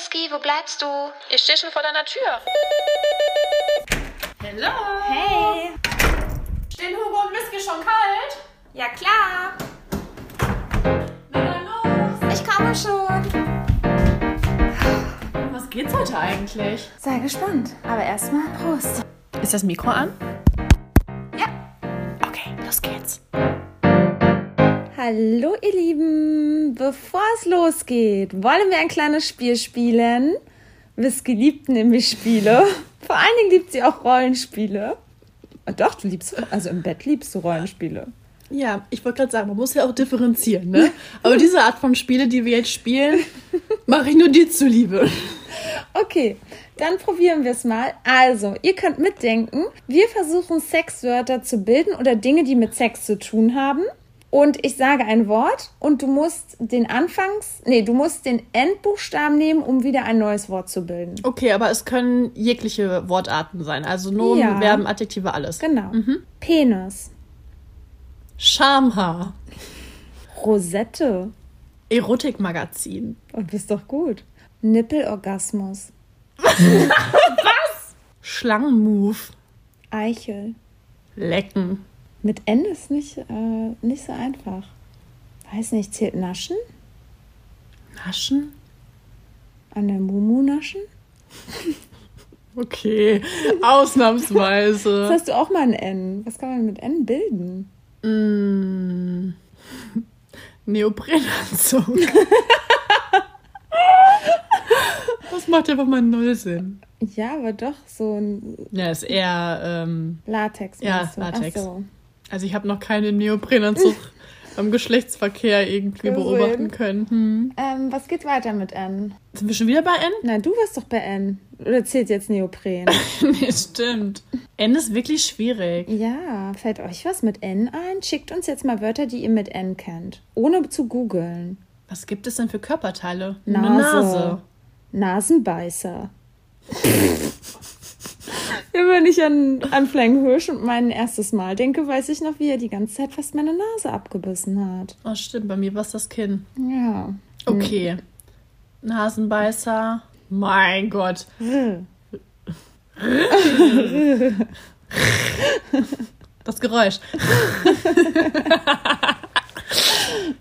Whisky, wo bleibst du? Ich stehe schon vor deiner Tür. Hello. Hey. Stehen Hugo und Whisky schon kalt? Ja klar. Na dann los. Ich komme schon. Was geht's heute eigentlich? Sei gespannt. Aber erstmal Prost. Ist das Mikro an? Ja. Okay, los geht's. Hallo ihr Lieben. Bevor es losgeht, wollen wir ein kleines Spiel spielen. Whisky liebt nämlich Spiele. Vor allen Dingen liebt sie auch Rollenspiele. Und doch, du liebst, also im Bett liebst du Rollenspiele. Ja, ich wollte gerade sagen, man muss ja auch differenzieren, ne? Aber diese Art von Spiele, die wir jetzt spielen, mache ich nur dir zuliebe. Okay, dann probieren wir es mal. Also, ihr könnt mitdenken. Wir versuchen Sexwörter zu bilden oder Dinge, die mit Sex zu tun haben. Und ich sage ein Wort und du musst den Anfangs, nee, du musst den Endbuchstaben nehmen, um wieder ein neues Wort zu bilden. Okay, aber es können jegliche Wortarten sein. Also Nomen, Ja. Verben, Adjektive, alles. Genau. Penis, Schamhaar. Rosette. Erotikmagazin. Und bist doch gut. Nippelorgasmus, Schlangenmove. Eichel. Lecken. Mit N ist nicht, äh, nicht so einfach. Weiß nicht, zählt Naschen? Naschen? An der Mumu naschen? Okay, Jetzt ausnahmsweise. hast du auch mal ein N. Was kann man mit N bilden? mm. Neoprenanzug. das macht einfach mal null Sinn. Ja, aber doch so ein Ja, ist eher, ähm, Latex. Ja, Latex. So. Also ich habe noch keinen Neoprenanzug am Geschlechtsverkehr irgendwie Gesehen. beobachten können. Hm. Ähm, was geht weiter mit N? Sind wir schon wieder bei N? Na, du warst doch bei N. Oder zählt jetzt Neopren? nee, stimmt. N ist wirklich schwierig. ja, fällt euch was mit N ein? Schickt uns jetzt mal Wörter, die ihr mit N kennt. Ohne zu googeln. Was gibt es denn für Körperteile? Nase. Eine Nase. Nasenbeißer. Wenn ich an, an Flying Hirsch und mein erstes Mal denke, weiß ich noch, wie er die ganze Zeit fast meine Nase abgebissen hat. Oh, stimmt, bei mir war es das Kinn. Ja. Okay. Nasenbeißer. Mein Gott. Das Geräusch.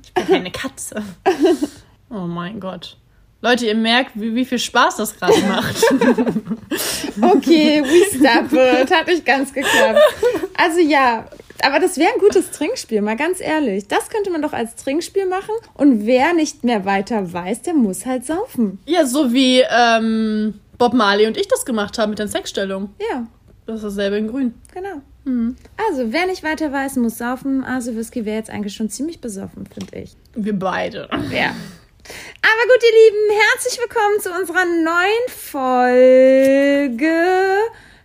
ich bin keine Katze. Oh mein Gott. Leute, ihr merkt, wie, wie viel Spaß das gerade macht. Okay, we stop it. Hat nicht ganz geklappt. Also ja, aber das wäre ein gutes Trinkspiel, mal ganz ehrlich. Das könnte man doch als Trinkspiel machen. Und wer nicht mehr weiter weiß, der muss halt saufen. ja, so wie ähm, Bob Marley und ich das gemacht haben mit den Sexstellungen. Ja, Das ist dasselbe in grün. genau. Also, wer nicht weiter weiß, muss saufen. Also, Whisky wäre jetzt eigentlich schon ziemlich besoffen, finde ich. Wir beide. Ja. Aber gut, ihr Lieben, herzlich willkommen zu unserer neuen Folge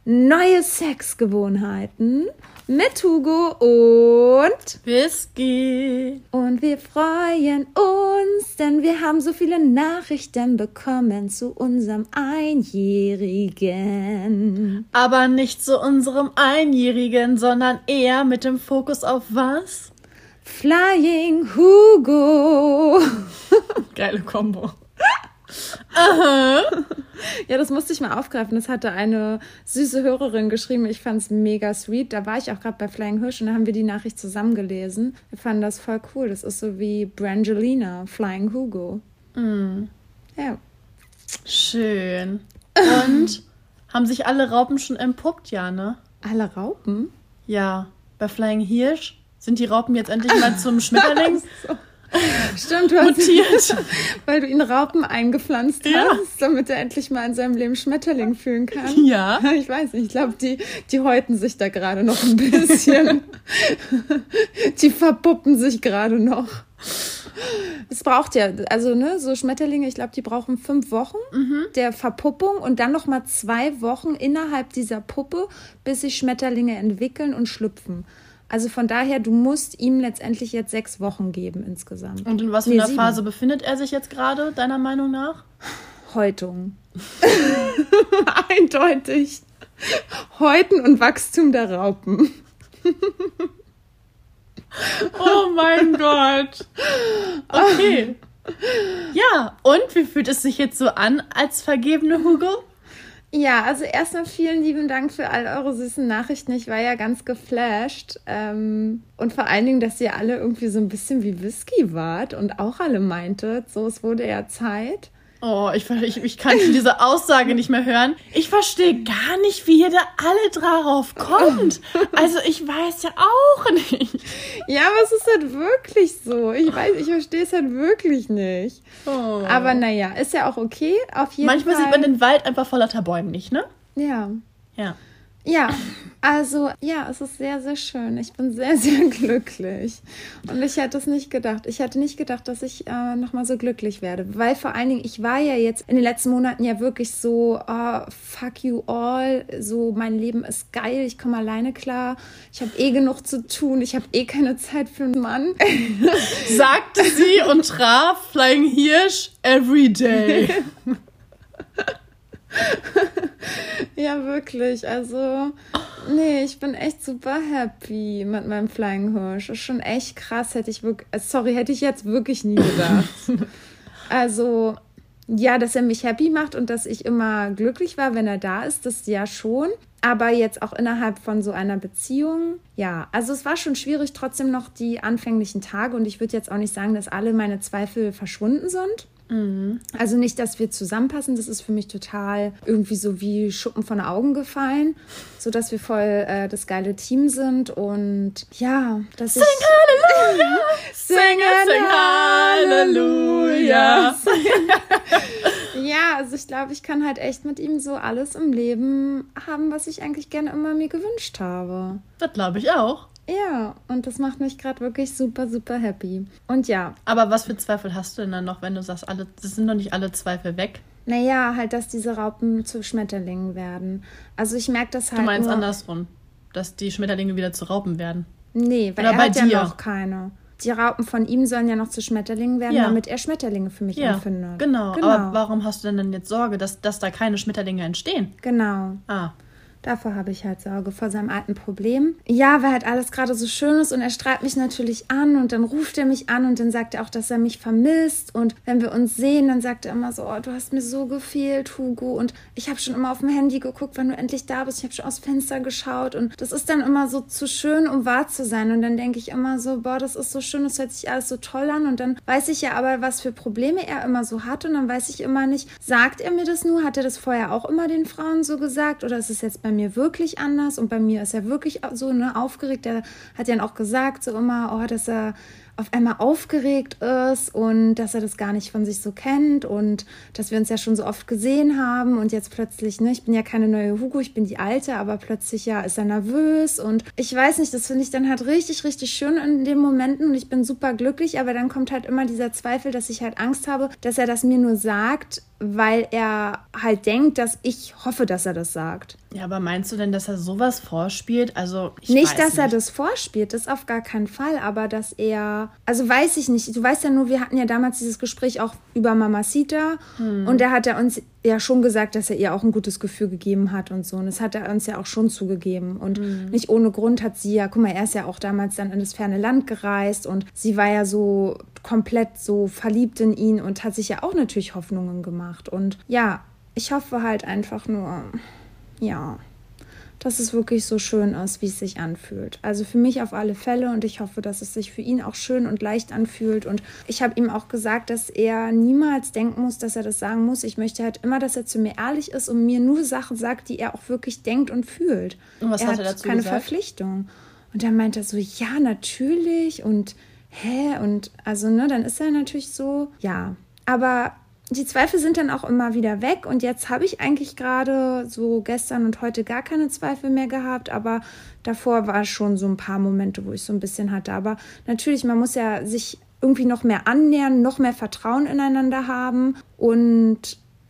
Neue Sexgewohnheiten mit Hugo und Whisky. und wir freuen uns, denn wir haben so viele Nachrichten bekommen zu unserem Einjährigen. Aber nicht zu unserem Einjährigen, sondern eher mit dem Fokus auf was? Flying Hugo. Geile Kombo. Ja, das musste ich mal aufgreifen. Das hatte eine süße Hörerin geschrieben. Ich fand es mega sweet. Da war ich auch gerade bei Flying Hirsch und da haben wir die Nachricht zusammen gelesen. Wir fanden das voll cool. Das ist so wie Brangelina, Flying Hugo. Ja. Schön. Und haben sich alle Raupen schon entpuppt, ja, ne? Alle Raupen? Ja. Bei Flying Hirsch sind die Raupen jetzt endlich mal zum Schmetterling Stimmt, du hast mutiert. weil du ihn Raupen eingepflanzt Ja. hast, damit er endlich mal in seinem Leben Schmetterling fühlen kann. Ja. Ich weiß nicht, ich glaube, die, die häuten sich da gerade noch ein bisschen. die verpuppen sich gerade noch. Es braucht ja, also ne, so Schmetterlinge, ich glaube, die brauchen fünf Wochen der Verpuppung und dann noch mal zwei Wochen innerhalb dieser Puppe, bis sich Schmetterlinge entwickeln und schlüpfen. Also von daher, du musst ihm letztendlich jetzt sechs Wochen geben insgesamt. Und in was für Nee, einer sieben. Phase befindet er sich jetzt gerade, deiner Meinung nach? Häutung. Eindeutig. Häuten und Wachstum der Raupen. Oh mein Gott. Okay. Ja, und wie fühlt es sich jetzt so an als vergebene Hugo? Ja, also erstmal vielen lieben Dank für all eure süßen Nachrichten. Ich war ja ganz geflasht. Ähm, und vor allen Dingen, dass ihr alle irgendwie so ein bisschen wie Whisky wart und auch alle meintet, so es wurde ja Zeit. Oh, ich, ich, ich kann diese Aussage nicht mehr hören. Ich verstehe gar nicht, wie ihr da alle darauf kommt. Also ich weiß ja auch nicht. Ja, aber es ist halt wirklich so. Ich weiß, ich verstehe es halt wirklich nicht. Oh. Aber naja, ist ja auch okay. Auf jeden Manchmal Fall. sieht man den Wald einfach vor lauter Bäumen nicht, ne? Ja. Ja. Ja, also ja, es ist sehr, sehr schön. Ich bin sehr, sehr glücklich. Und ich hätte es nicht gedacht. Ich hätte nicht gedacht, dass ich äh, nochmal so glücklich werde. Weil vor allen Dingen, ich war ja jetzt in den letzten Monaten ja wirklich so, oh, fuck you all. So, mein Leben ist geil, ich komme alleine klar. Ich habe eh genug zu tun. Ich habe eh keine Zeit für einen Mann. Sagte sie und traf Flying Hirsch every day. Ja, wirklich. Also, nee, ich bin echt super happy mit meinem Flying Hirsch. Ist schon echt krass, hätte ich wirklich, äh, sorry, hätte ich jetzt wirklich nie gedacht. also, ja, dass er mich happy macht und dass ich immer glücklich war, wenn er da ist, das ja schon. Aber jetzt auch innerhalb von so einer Beziehung, ja, also es war schon schwierig, trotzdem noch die anfänglichen Tage. Und ich würde jetzt auch nicht sagen, dass alle meine Zweifel verschwunden sind. Also nicht, dass wir zusammenpassen, das ist für mich total irgendwie so wie Schuppen von den Augen gefallen, so dass wir voll äh, das geile Team sind und ja, dass ich Halleluja! Sing, sing Halleluja! ja, also ich glaube, ich kann halt echt mit ihm so alles im Leben haben, was ich eigentlich gerne immer mir gewünscht habe. Das glaube ich auch. Ja, und das macht mich gerade wirklich super, super happy. Und ja, Aber was für Zweifel hast du denn dann noch, wenn du sagst, alle, das sind doch nicht alle Zweifel weg? naja, halt, dass diese Raupen zu Schmetterlingen werden. Also ich merke das halt. Du meinst nur, andersrum, dass die Schmetterlinge wieder zu Raupen werden. Nee, weil Oder er bei hat dir. ja noch keine. Die Raupen von ihm sollen ja noch zu Schmetterlingen werden, Ja. damit er Schmetterlinge für mich Ja, empfindet. genau. Genau. Aber warum hast du denn dann jetzt Sorge, dass, dass da keine Schmetterlinge entstehen? genau. Ah, Davor habe ich halt Sorge, vor seinem alten Problem. Ja, weil halt alles gerade so schön ist und er strahlt mich natürlich an und dann ruft er mich an und dann sagt er auch, dass er mich vermisst. Und wenn wir uns sehen, dann sagt er immer so, oh, du hast mir so gefehlt, Hugo. Und ich habe schon immer auf dem Handy geguckt, wann du endlich da bist. Ich habe schon aus Fenster geschaut und das ist dann immer so zu schön, um wahr zu sein. Und dann denke ich immer so, boah, das ist so schön, das hört sich alles so toll an. Und dann weiß ich ja aber, was für Probleme er immer so hat. Und dann weiß ich immer nicht, sagt er mir das nur? Hat er das vorher auch immer den Frauen so gesagt? Oder ist es jetzt bei mir wirklich anders? Und bei mir ist er wirklich so ne, aufgeregt. Er hat ja auch gesagt, so immer, oh, dass er auf einmal aufgeregt ist und dass er das gar nicht von sich so kennt und dass wir uns ja schon so oft gesehen haben und jetzt plötzlich, ne, ich bin ja keine neue Hugo, ich bin die alte, aber plötzlich ja ist er nervös und ich weiß nicht, das finde ich dann halt richtig, richtig schön in den Momenten und ich bin super glücklich, aber dann kommt halt immer dieser Zweifel, dass ich halt Angst habe, dass er das mir nur sagt, weil er halt denkt, dass ich hoffe, dass er das sagt. ja, aber meinst du denn, dass er sowas vorspielt? Also, ich nicht, dass er nicht. das vorspielt, das auf gar keinen Fall, aber dass er, also weiß ich nicht, du weißt ja nur, wir hatten ja damals dieses Gespräch auch über Mamacita Hm. und da hat er uns ja schon gesagt, dass er ihr auch ein gutes Gefühl gegeben hat und so. Und das hat er uns ja auch schon zugegeben. Und Hm. nicht ohne Grund hat sie ja, guck mal, er ist ja auch damals dann in das ferne Land gereist und sie war ja so komplett so verliebt in ihn und hat sich ja auch natürlich Hoffnungen gemacht. Und ja, ich hoffe halt einfach nur, ja dass es wirklich so schön ist, wie es sich anfühlt. Also für mich auf alle Fälle und ich hoffe, dass es sich für ihn auch schön und leicht anfühlt. Und ich habe ihm auch gesagt, dass er niemals denken muss, dass er das sagen muss. Ich möchte halt immer, dass er zu mir ehrlich ist und mir nur Sachen sagt, die er auch wirklich denkt und fühlt. Und was er hat er dazu keine gesagt? Verpflichtung. Und dann meint er so, ja, natürlich und hä? Und also, ne, dann ist er natürlich so, ja. Aber die Zweifel sind dann auch immer wieder weg und jetzt habe ich eigentlich gerade so gestern und heute gar keine Zweifel mehr gehabt, aber davor war schon so ein paar Momente, wo ich so ein bisschen hatte. Aber natürlich, man muss ja sich irgendwie noch mehr annähern, noch mehr Vertrauen ineinander haben und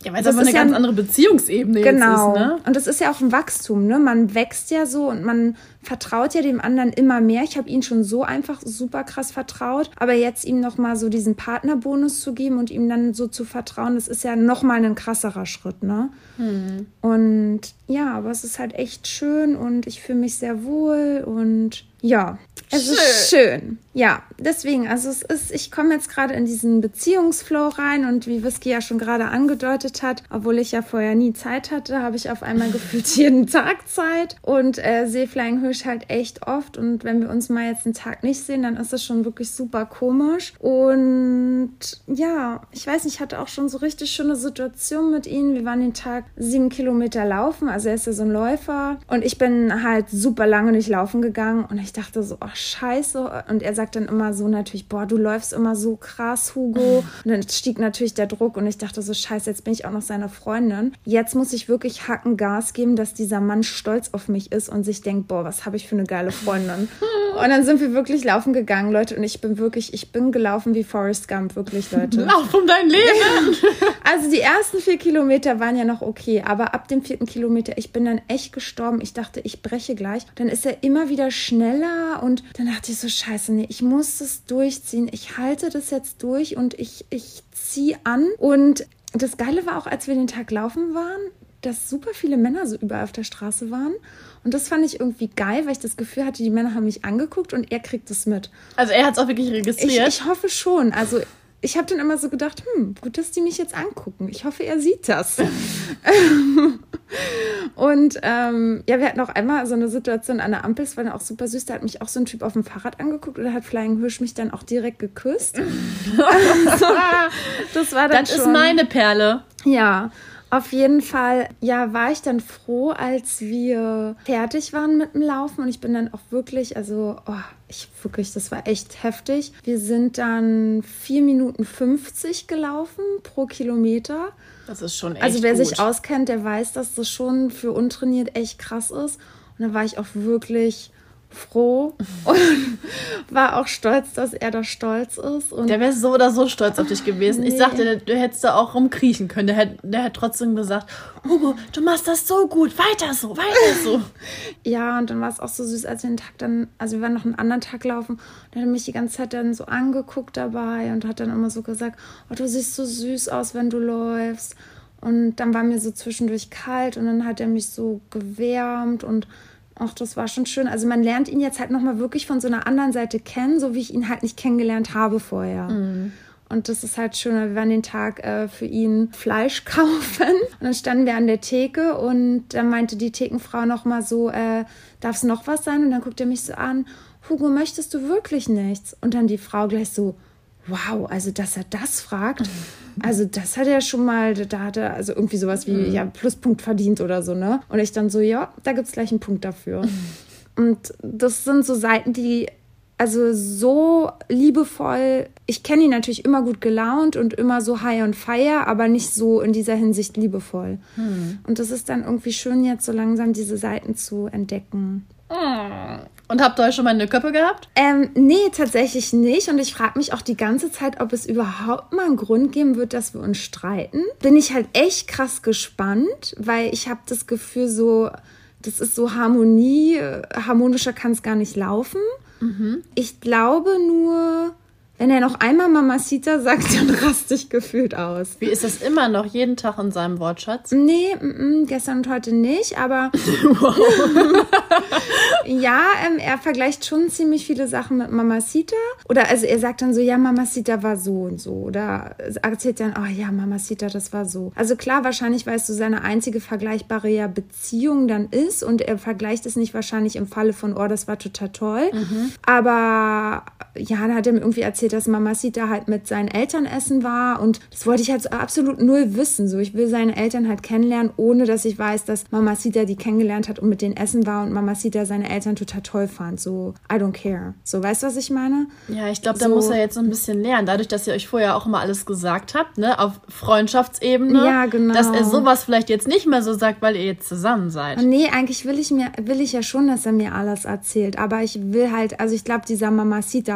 Ja, weil es das aber eine ja ganz andere Beziehungsebene Genau. ist, ne? Und das ist ja auch ein Wachstum, ne? Man wächst ja so und man vertraut ja dem anderen immer mehr. Ich habe ihn schon so einfach super krass vertraut, aber jetzt ihm noch mal so diesen Partnerbonus zu geben und ihm dann so zu vertrauen, das ist ja noch mal ein krasserer Schritt, ne? Hm. Und ja, aber es ist halt echt schön und ich fühle mich sehr wohl und ja, es ist schön. Ja, deswegen, also es ist, ich komme jetzt gerade in diesen Beziehungsflow rein und wie Whisky ja schon gerade angedeutet hat, obwohl ich ja vorher nie Zeit hatte, habe ich auf einmal gefühlt jeden Tag Zeit und äh, sehe Flying Hirsch halt echt oft und wenn wir uns mal jetzt einen Tag nicht sehen, dann ist das schon wirklich super komisch und ja, ich weiß nicht, ich hatte auch schon so richtig schöne Situationen mit ihm. Wir waren den Tag sieben Kilometer laufen, also er ist ja so ein Läufer und ich bin halt super lange nicht laufen gegangen und ich dachte so, oh scheiße und er sagt sagt dann immer so natürlich, boah, du läufst immer so krass, Hugo. Und dann stieg natürlich der Druck und ich dachte so, scheiße, jetzt bin ich auch noch seine Freundin. Jetzt muss ich wirklich Hacken Gas geben, dass dieser Mann stolz auf mich ist und sich denkt, boah, was habe ich für eine geile Freundin. und dann sind wir wirklich laufen gegangen, Leute. Und ich bin wirklich, ich bin gelaufen wie Forrest Gump, wirklich, Leute. Lauf um dein Leben. also die ersten vier Kilometer waren ja noch okay, aber ab dem vierten Kilometer, ich bin dann echt gestorben. Ich dachte, ich breche gleich. Dann ist er immer wieder schneller und dann dachte ich so, scheiße, nee, ich muss es durchziehen. Ich halte das jetzt durch und ich, ich ziehe an. Und das Geile war auch, als wir den Tag laufen waren, dass super viele Männer so überall auf der Straße waren. Und das fand ich irgendwie geil, weil ich das Gefühl hatte, die Männer haben mich angeguckt und er kriegt es mit. Also er hat es auch wirklich registriert. Ich, ich hoffe schon. Also ich habe dann immer so gedacht, hm, gut, dass die mich jetzt angucken. Ich hoffe, er sieht das. und ähm, ja, wir hatten auch einmal so eine Situation an der Ampel, es war dann auch super süß, da hat mich auch so ein Typ auf dem Fahrrad angeguckt oder hat Flying Hirsch mich dann auch direkt geküsst. also, das war dann Das schon, ist meine Perle. Ja, auf jeden Fall, ja, war ich dann froh, als wir fertig waren mit dem Laufen und ich bin dann auch wirklich, also, oh, ich wirklich, das war echt heftig. Wir sind dann 4 Minuten 50 gelaufen pro Kilometer. Das ist schon echt Also wer gut. sich auskennt, der weiß, dass das schon für untrainiert echt krass ist. Und da war ich auch wirklich froh und war auch stolz, dass er da stolz ist. Und der wäre so oder so stolz auf dich gewesen. Nee. Ich sagte, du hättest da auch rumkriechen können. Der hätte der hätt trotzdem gesagt, Hugo, du machst das so gut, weiter so, weiter so. ja, und dann war es auch so süß, als wir den Tag dann, also wir waren noch einen anderen Tag laufen, und er hat mich die ganze Zeit dann so angeguckt dabei und hat dann immer so gesagt, oh, du siehst so süß aus, wenn du läufst. Und dann war mir so zwischendurch kalt und dann hat er mich so gewärmt und Ach, das war schon schön. Also man lernt ihn jetzt halt nochmal wirklich von so einer anderen Seite kennen, so wie ich ihn halt nicht kennengelernt habe vorher. Mhm. Und das ist halt schön. Wir waren den Tag äh, für ihn Fleisch kaufen. Und dann standen wir an der Theke und dann meinte die Thekenfrau nochmal so, äh, darf es noch was sein? Und dann guckt er mich so an, Hugo, möchtest du wirklich nichts? Und dann die Frau gleich so, wow, also dass er das fragt, also das hat er schon mal, da hat er also irgendwie sowas wie, mhm. ja, Pluspunkt verdient oder so, ne? Und ich dann so, ja, da gibt es gleich einen Punkt dafür. Und das sind so Seiten, die also so liebevoll. Ich kenne ihn natürlich immer gut gelaunt und immer so high on fire, aber nicht so in dieser Hinsicht liebevoll. Hm. Und das ist dann irgendwie schön, jetzt so langsam diese Seiten zu entdecken. Und habt ihr euch schon mal eine Köppe gehabt? Ähm, nee, tatsächlich nicht. Und ich frage mich auch die ganze Zeit, ob es überhaupt mal einen Grund geben wird, dass wir uns streiten. Bin ich halt echt krass gespannt, weil ich habe das Gefühl, so, das ist so Harmonie, harmonischer kann es gar nicht laufen. Mhm. Ich glaube nur, wenn er noch einmal Mamacita sagt, dann raste ich gefühlt aus. Wie ist das immer noch jeden Tag in seinem Wortschatz? Nee, m -m, gestern und heute nicht, aber ja, ähm, er vergleicht schon ziemlich viele Sachen mit Mamacita. Oder also er sagt dann so, ja, Mamacita war so und so. Oder erzählt dann, oh ja, Mamacita, das war so. Also klar, wahrscheinlich, weil es so seine einzige vergleichbare ja, Beziehung dann ist und er vergleicht es nicht wahrscheinlich im Falle von, oh, das war total toll. Mhm. Aber ja, dann hat er mir irgendwie erzählt, dass Mamacita halt mit seinen Eltern essen war und das wollte ich halt absolut null wissen. So, ich will seine Eltern halt kennenlernen, ohne dass ich weiß, dass Mamacita die kennengelernt hat und mit denen essen war und Mamacita seine Eltern total toll fand. So, I don't care. So, weißt du, was ich meine? Ja, ich glaube, da so, muss er jetzt so ein bisschen lernen. Dadurch, dass ihr euch vorher auch immer alles gesagt habt, ne, auf Freundschaftsebene. Ja, genau. Dass er sowas vielleicht jetzt nicht mehr so sagt, weil ihr jetzt zusammen seid. Nee, eigentlich will ich mir, will ich ja schon, dass er mir alles erzählt. Aber ich will halt, also ich glaube, dieser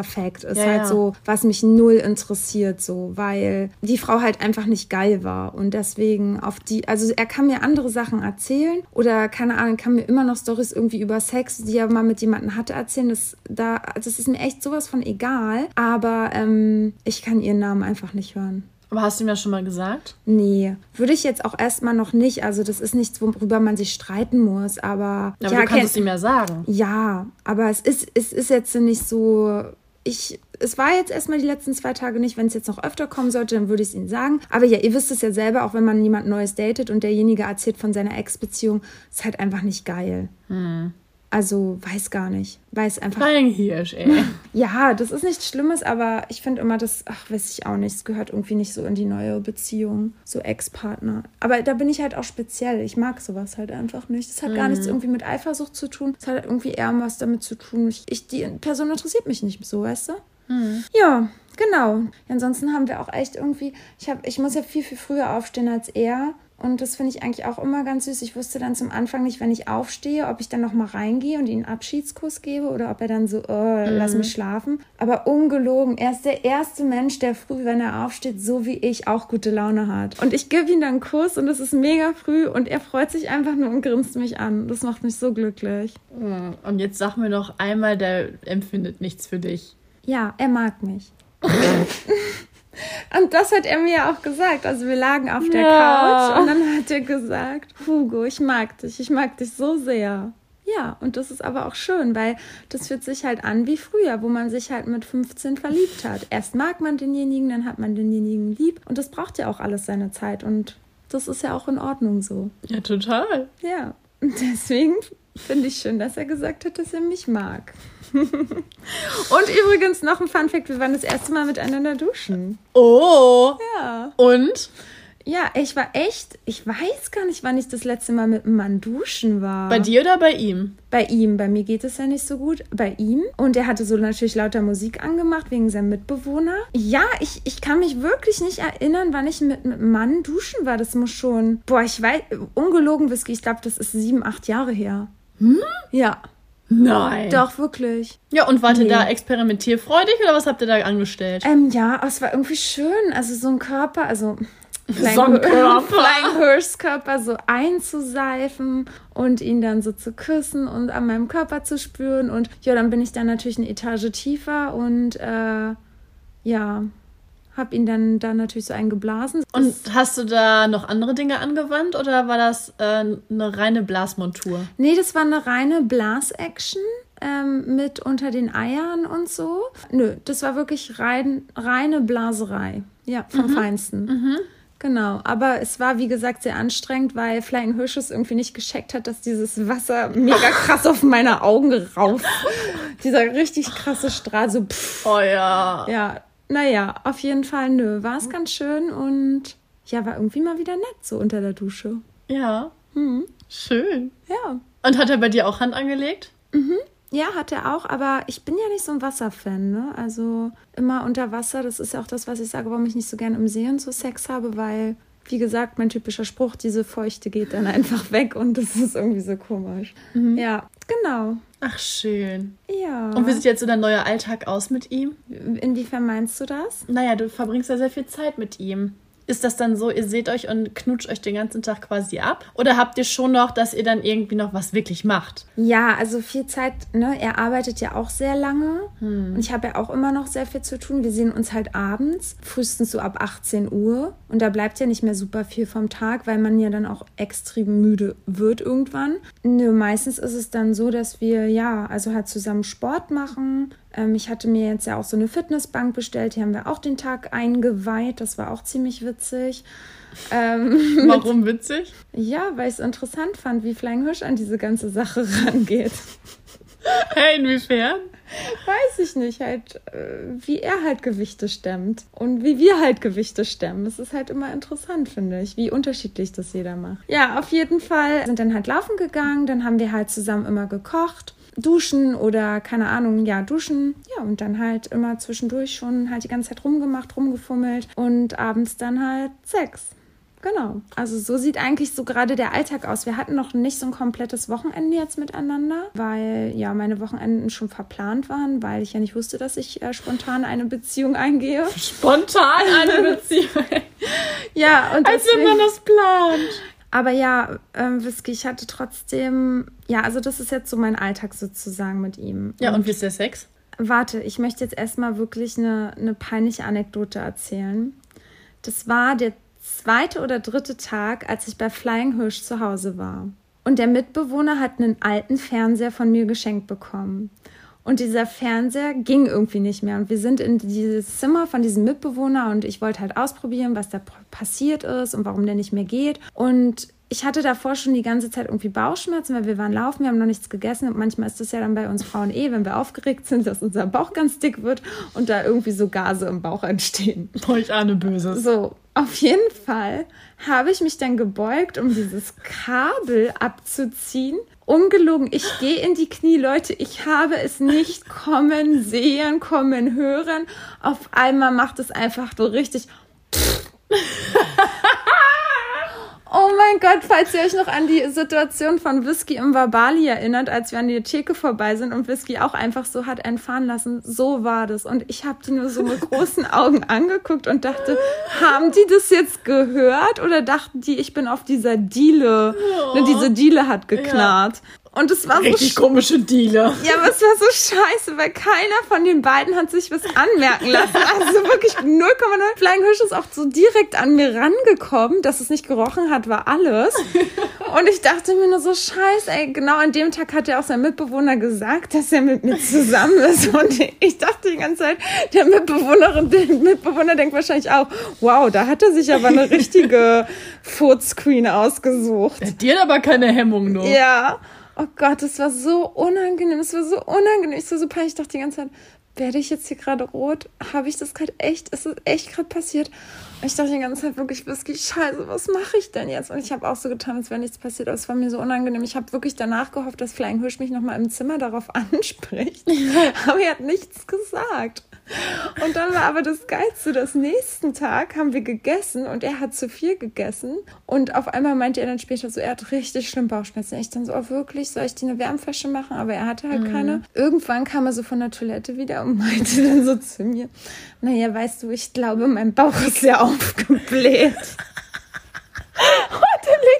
Mamacita-Fact ist ja, halt ja. so, was mich null interessiert, so, weil die Frau halt einfach nicht geil war. Und deswegen auf die, also er kann mir andere Sachen erzählen oder keine Ahnung, kann mir immer noch Stories irgendwie über Sex, die er mal mit jemandem hatte, erzählen. Das, da, das ist mir echt sowas von egal. Aber ähm, ich kann ihren Namen einfach nicht hören. Aber hast du ihm das schon mal gesagt? Nee, würde ich jetzt auch erstmal noch nicht. Also das ist nichts, worüber man sich streiten muss. Aber, aber ja, du kannst es ihm ja sagen. Ja, aber es ist, es ist jetzt nicht so ich, es war jetzt erstmal die letzten zwei Tage nicht. Wenn es jetzt noch öfter kommen sollte, dann würde ich es Ihnen sagen. Aber ja, ihr wisst es ja selber, auch wenn man jemand Neues datet und derjenige erzählt von seiner Ex-Beziehung, ist halt einfach nicht geil. Also, weiß gar nicht. Weiß einfach. Hirsch, ey. Ja, das ist nichts Schlimmes, aber ich finde immer, das, ach, weiß ich auch nicht, es gehört irgendwie nicht so in die neue Beziehung, so Ex-Partner. Aber da bin ich halt auch speziell. Ich mag sowas halt einfach nicht. Das hat gar nichts irgendwie mit Eifersucht zu tun. Es hat halt irgendwie eher was damit zu tun. Ich, ich, die Person interessiert mich nicht so, weißt du? Ja, genau. Ansonsten haben wir auch echt irgendwie, ich, hab, ich muss ja viel, viel früher aufstehen als er. Und das finde ich eigentlich auch immer ganz süß. Ich wusste dann zum Anfang nicht, wenn ich aufstehe, ob ich dann noch mal reingehe und ihm einen Abschiedskuss gebe oder ob er dann so, oh, lass mich schlafen. Aber ungelogen, er ist der erste Mensch, der früh, wenn er aufsteht, so wie ich, auch gute Laune hat. Und ich gebe ihm dann einen Kuss und es ist mega früh und er freut sich einfach nur und grinst mich an. Das macht mich so glücklich. Und jetzt sag mir noch einmal, der empfindet nichts für dich. Ja, er mag mich. Und das hat er mir auch gesagt. Also wir lagen auf der Ja. Couch und dann hat er gesagt, Hugo, ich mag dich, ich mag dich so sehr. Ja, und das ist aber auch schön, weil das fühlt sich halt an wie früher, wo man sich halt mit 15 verliebt hat. Erst mag man denjenigen, dann hat man denjenigen lieb und das braucht ja auch alles seine Zeit und das ist ja auch in Ordnung so. Ja, total. Ja, und deswegen finde ich schön, dass er gesagt hat, dass er mich mag. und übrigens noch ein Funfact, wir waren das erste Mal miteinander duschen. Oh. Ja. Und? Ja, ich war echt, ich weiß gar nicht, wann ich das letzte Mal mit einem Mann duschen war. Bei dir oder bei ihm? Bei ihm. Bei mir geht es ja nicht so gut. Bei ihm. Und er hatte so natürlich lauter Musik angemacht wegen seinem Mitbewohner. Ja, ich, ich kann mich wirklich nicht erinnern, wann ich mit, mit einem Mann duschen war. Das muss schon, boah, ich weiß, ungelogen, Whisky, ich glaube, das ist sieben, acht Jahre her. Hm? Ja, Nein. doch, wirklich. Ja, und wart ihr Nee. da experimentierfreudig oder was habt ihr da angestellt? Ähm, ja, aber es war irgendwie schön. Also so ein Körper, also Flying, So ein Körper. Flying Hirschs Körper so einzuseifen und ihn dann so zu küssen und an meinem Körper zu spüren. Und ja, dann bin ich dann natürlich eine Etage tiefer und äh, ja, hab ihn dann da natürlich so eingeblasen. Und hast du da noch andere Dinge angewandt oder war das äh, eine reine Blasmontur? Nee, das war eine reine Blas-Action ähm, mit unter den Eiern und so. Nö, das war wirklich rein, reine Blaserei. Ja, vom Feinsten. Genau, aber es war wie gesagt sehr anstrengend, weil Flying Hirsch es irgendwie nicht gescheckt hat, dass dieses Wasser mega krass auf meine Augen rauf. Dieser richtig krasse Strahl, so pff. Oh ja. Ja, naja, auf jeden Fall nö. War es ganz schön und ja, war irgendwie mal wieder nett so unter der Dusche. Ja. Schön. Ja. Und hat er bei dir auch Hand angelegt? Ja, hat er auch, aber ich bin ja nicht so ein Wasserfan, ne? Also immer unter Wasser, das ist ja auch das, was ich sage, warum ich nicht so gern im See und so Sex habe, weil, wie gesagt, mein typischer Spruch, diese Feuchte geht dann einfach weg und das ist irgendwie so komisch. Ja, genau. Ach, schön. Ja. Und wie sieht jetzt so dein neuer Alltag aus mit ihm? Inwiefern meinst du das? Naja, du verbringst ja sehr viel Zeit mit ihm. Ist das dann so, ihr seht euch und knutscht euch den ganzen Tag quasi ab? Oder habt ihr schon noch, dass ihr dann irgendwie noch was wirklich macht? Ja, also viel Zeit, ne? Er arbeitet ja auch sehr lange und ich habe ja auch immer noch sehr viel zu tun. Wir sehen uns halt abends, frühestens so ab 18 Uhr und da bleibt ja nicht mehr super viel vom Tag, weil man ja dann auch extrem müde wird irgendwann. Nö, meistens ist es dann so, dass wir ja, also halt zusammen Sport machen. Ähm, ich hatte mir jetzt ja auch so eine Fitnessbank bestellt, die haben wir auch den Tag eingeweiht, das war auch ziemlich witzig. Ähm, Warum witzig? ja, weil ich es interessant fand, wie Flying Hirsch an diese ganze Sache rangeht. Hey, inwiefern? Weiß ich nicht, halt, äh, wie er halt Gewichte stemmt und wie wir halt Gewichte stemmen. Es ist halt immer interessant, finde ich, wie unterschiedlich das jeder macht. Ja, auf jeden Fall sind dann halt laufen gegangen, dann haben wir halt zusammen immer gekocht. Duschen oder keine Ahnung, ja, duschen. Ja, und dann halt immer zwischendurch schon halt die ganze Zeit rumgemacht, rumgefummelt und abends dann halt Sex. Genau. Also so sieht eigentlich so gerade der Alltag aus. Wir hatten noch nicht so ein komplettes Wochenende jetzt miteinander, weil ja meine Wochenenden schon verplant waren, weil ich ja nicht wusste, dass ich äh, spontan eine Beziehung eingehe. Spontan eine Beziehung. Ja, und Als wenn man das plant. Aber ja, ähm, Whisky, ich hatte trotzdem, ja, also das ist jetzt so mein Alltag sozusagen mit ihm. Ja, und wie ist der Sex? Warte, ich möchte jetzt erstmal wirklich eine, eine peinliche Anekdote erzählen. Das war der zweite oder dritte Tag, als ich bei Flying Hirsch zu Hause war. Und der Mitbewohner hat einen alten Fernseher von mir geschenkt bekommen. Und dieser Fernseher ging irgendwie nicht mehr. Und wir sind in dieses Zimmer von diesem Mitbewohner und ich wollte halt ausprobieren, was da passiert ist und warum der nicht mehr geht. Und ich hatte davor schon die ganze Zeit irgendwie Bauchschmerzen, weil wir waren laufen, wir haben noch nichts gegessen und manchmal ist das ja dann bei uns Frauen eh, wenn wir aufgeregt sind, dass unser Bauch ganz dick wird und da irgendwie so Gase im Bauch entstehen. Boah, ich ahne Böses. So, auf jeden Fall habe ich mich dann gebeugt, um dieses Kabel abzuziehen. Ungelogen, ich gehe in die Knie, Leute, ich habe es nicht kommen sehen, kommen hören. Auf einmal macht es einfach so richtig Oh mein Gott, falls ihr euch noch an die Situation von Whisky im Wabali erinnert, als wir an die Theke vorbei sind und Whisky auch einfach so hat entfahren lassen, so war das. Und ich habe die nur so mit großen Augen angeguckt und dachte, haben die das jetzt gehört oder dachten die, ich bin auf dieser Diele? Oh. Diese Diele hat geknarrt. Ja. Und es war Richtig so komische Dealer. Ja, aber es war so scheiße, weil keiner von den beiden hat sich was anmerken lassen. Also wirklich 0,0. Flying Hirsch ist auch so direkt an mir rangekommen, dass es nicht gerochen hat, war alles. Und ich dachte mir nur so, scheiße, ey, genau an dem Tag hat ja auch sein Mitbewohner gesagt, dass er mit mir zusammen ist. Und ich dachte die ganze Zeit, der Mitbewohnerin, der Mitbewohner denkt wahrscheinlich auch, wow, da hat er sich aber eine richtige Footscreen ausgesucht. Die hat aber keine Hemmung nur. Ja. Oh Gott, das war so unangenehm. Es war so unangenehm. Ich war so peinlich. Ich dachte die ganze Zeit, werde ich jetzt hier gerade rot? Habe ich das gerade echt? Ist es echt gerade passiert? Und ich dachte die ganze Zeit wirklich, Whisky, scheiße, was mache ich denn jetzt? Und ich habe auch so getan, als wäre nichts passiert, aber es war mir so unangenehm. Ich habe wirklich danach gehofft, dass Flying Hirsch mich nochmal im Zimmer darauf anspricht. aber er hat nichts gesagt. Und dann war aber das Geilste, das nächsten Tag haben wir gegessen und er hat zu viel gegessen. Und auf einmal meinte er dann später so, er hat richtig schlimm Bauchschmerzen. Ich dann so, oh wirklich, soll ich dir eine Wärmflasche machen? Aber er hatte halt mhm. keine. Irgendwann kam er so von der Toilette wieder und meinte dann so zu mir, naja, weißt du, ich glaube, mein Bauch ist sehr aufgebläht.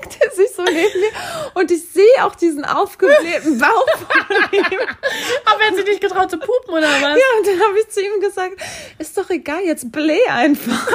Legt er sich so neben mir und ich sehe auch diesen aufgeblähten Bauch von ihm. Aber er hat sich nicht getraut zu pupen oder was? Ja, und dann habe ich zu ihm gesagt, ist doch egal, jetzt bläh einfach.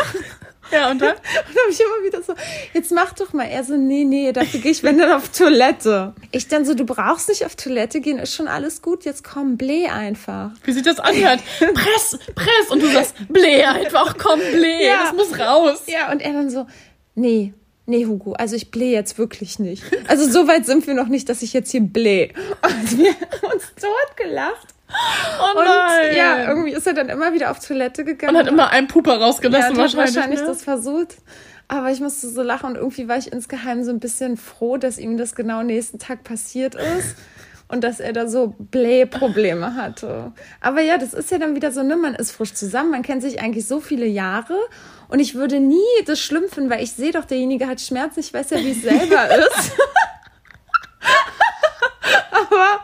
Ja, und dann? Und dann habe ich immer wieder so, jetzt mach doch mal. Er so, nee, nee, dafür gehe ich, wenn dann auf Toilette. Ich dann so, du brauchst nicht auf Toilette gehen, ist schon alles gut, jetzt komm, bläh einfach. Wie sich das anhört. press, press. Und du sagst, bläh einfach, komm, bläh, ja. das muss raus. Ja, und er dann so, nee, Nee, Hugo, also ich bläh jetzt wirklich nicht. Also so weit sind wir noch nicht, dass ich jetzt hier bläh. Und wir haben uns totgelacht. Oh nein. Und ja, irgendwie ist er dann immer wieder auf Toilette gegangen. Und hat immer einen Puper rausgelassen ja, wahrscheinlich. wahrscheinlich ne? das versucht. Aber ich musste so lachen und irgendwie war ich insgeheim so ein bisschen froh, dass ihm das genau nächsten Tag passiert ist und dass er da so Blähprobleme hatte. Aber ja, das ist ja dann wieder so, ne, man ist frisch zusammen, man kennt sich eigentlich so viele Jahre und ich würde nie das schlimm finden, weil ich sehe doch, derjenige hat Schmerzen, ich weiß ja, wie es selber ist. Aber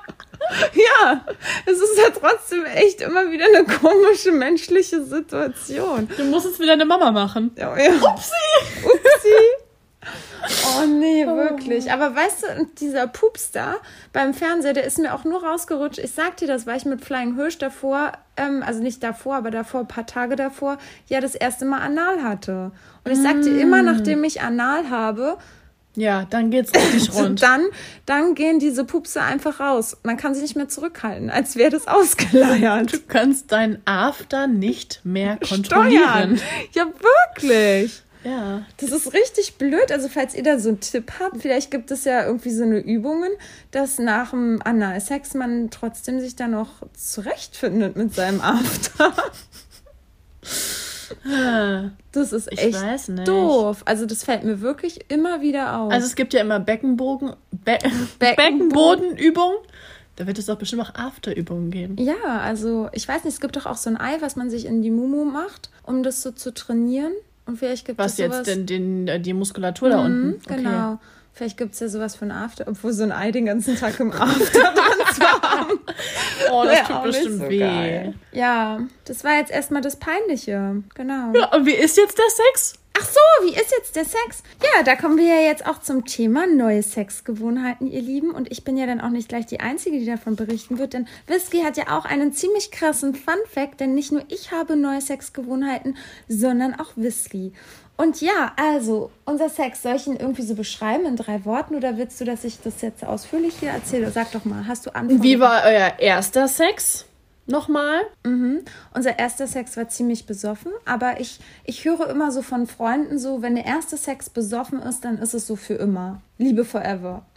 ja, es ist ja trotzdem echt immer wieder eine komische menschliche Situation. Du musst es wieder eine Mama machen. Ja, ja. Upsi! Upsi! Oh nee, oh. wirklich. Aber weißt du, dieser Pups da beim Fernseher, der ist mir auch nur rausgerutscht. Ich sag dir das, weil ich mit Flying Hirsch davor, ähm, also nicht davor, aber davor, ein paar Tage davor, ja das erste Mal Anal hatte. Und ich sag dir immer, mm. nachdem ich Anal habe, ja, dann geht's richtig rund. dann, dann gehen diese Pupse einfach raus. Man kann sie nicht mehr zurückhalten, als wäre das ausgeleiert. Du kannst dein After nicht mehr kontrollieren. Steuern. Ja, wirklich. Ja. Das ist richtig blöd. Also, falls ihr da so einen Tipp habt, vielleicht gibt es ja irgendwie so eine Übungen, dass nach dem Analsex man trotzdem sich da noch zurechtfindet mit seinem After. Das ist echt doof. Also das fällt mir wirklich immer wieder auf. Also es gibt ja immer Beckenbogen, Be Beckenbodenübungen. Da wird es doch bestimmt auch Afterübungen geben. Ja, also ich weiß nicht, es gibt doch auch so ein Ei, was man sich in die Mumu macht, um das so zu trainieren. Und vielleicht gibt Was es jetzt denn den, äh, die Muskulatur mhm, da unten? Okay. Genau. Vielleicht gibt es ja sowas von After, obwohl so ein Ei den ganzen Tag im After war. oh, das tut bestimmt so weh. Geil. Ja, das war jetzt erstmal das Peinliche. Genau. Ja, und wie ist jetzt der Sex? Ach so, wie ist jetzt der Sex? Ja, da kommen wir ja jetzt auch zum Thema neue Sexgewohnheiten, ihr Lieben. Und ich bin ja dann auch nicht gleich die Einzige, die davon berichten wird, denn Whisky hat ja auch einen ziemlich krassen Fun-Fact, denn nicht nur ich habe neue Sexgewohnheiten, sondern auch Whisky. Und ja, also, unser Sex, soll ich ihn irgendwie so beschreiben in drei Worten oder willst du, dass ich das jetzt ausführlich hier erzähle? Sag doch mal, hast du Anfang? Wie war euer erster Sex? Nochmal. Mhm. Unser erster Sex war ziemlich besoffen, aber ich, ich höre immer so von Freunden so, wenn der erste Sex besoffen ist, dann ist es so für immer. Liebe forever.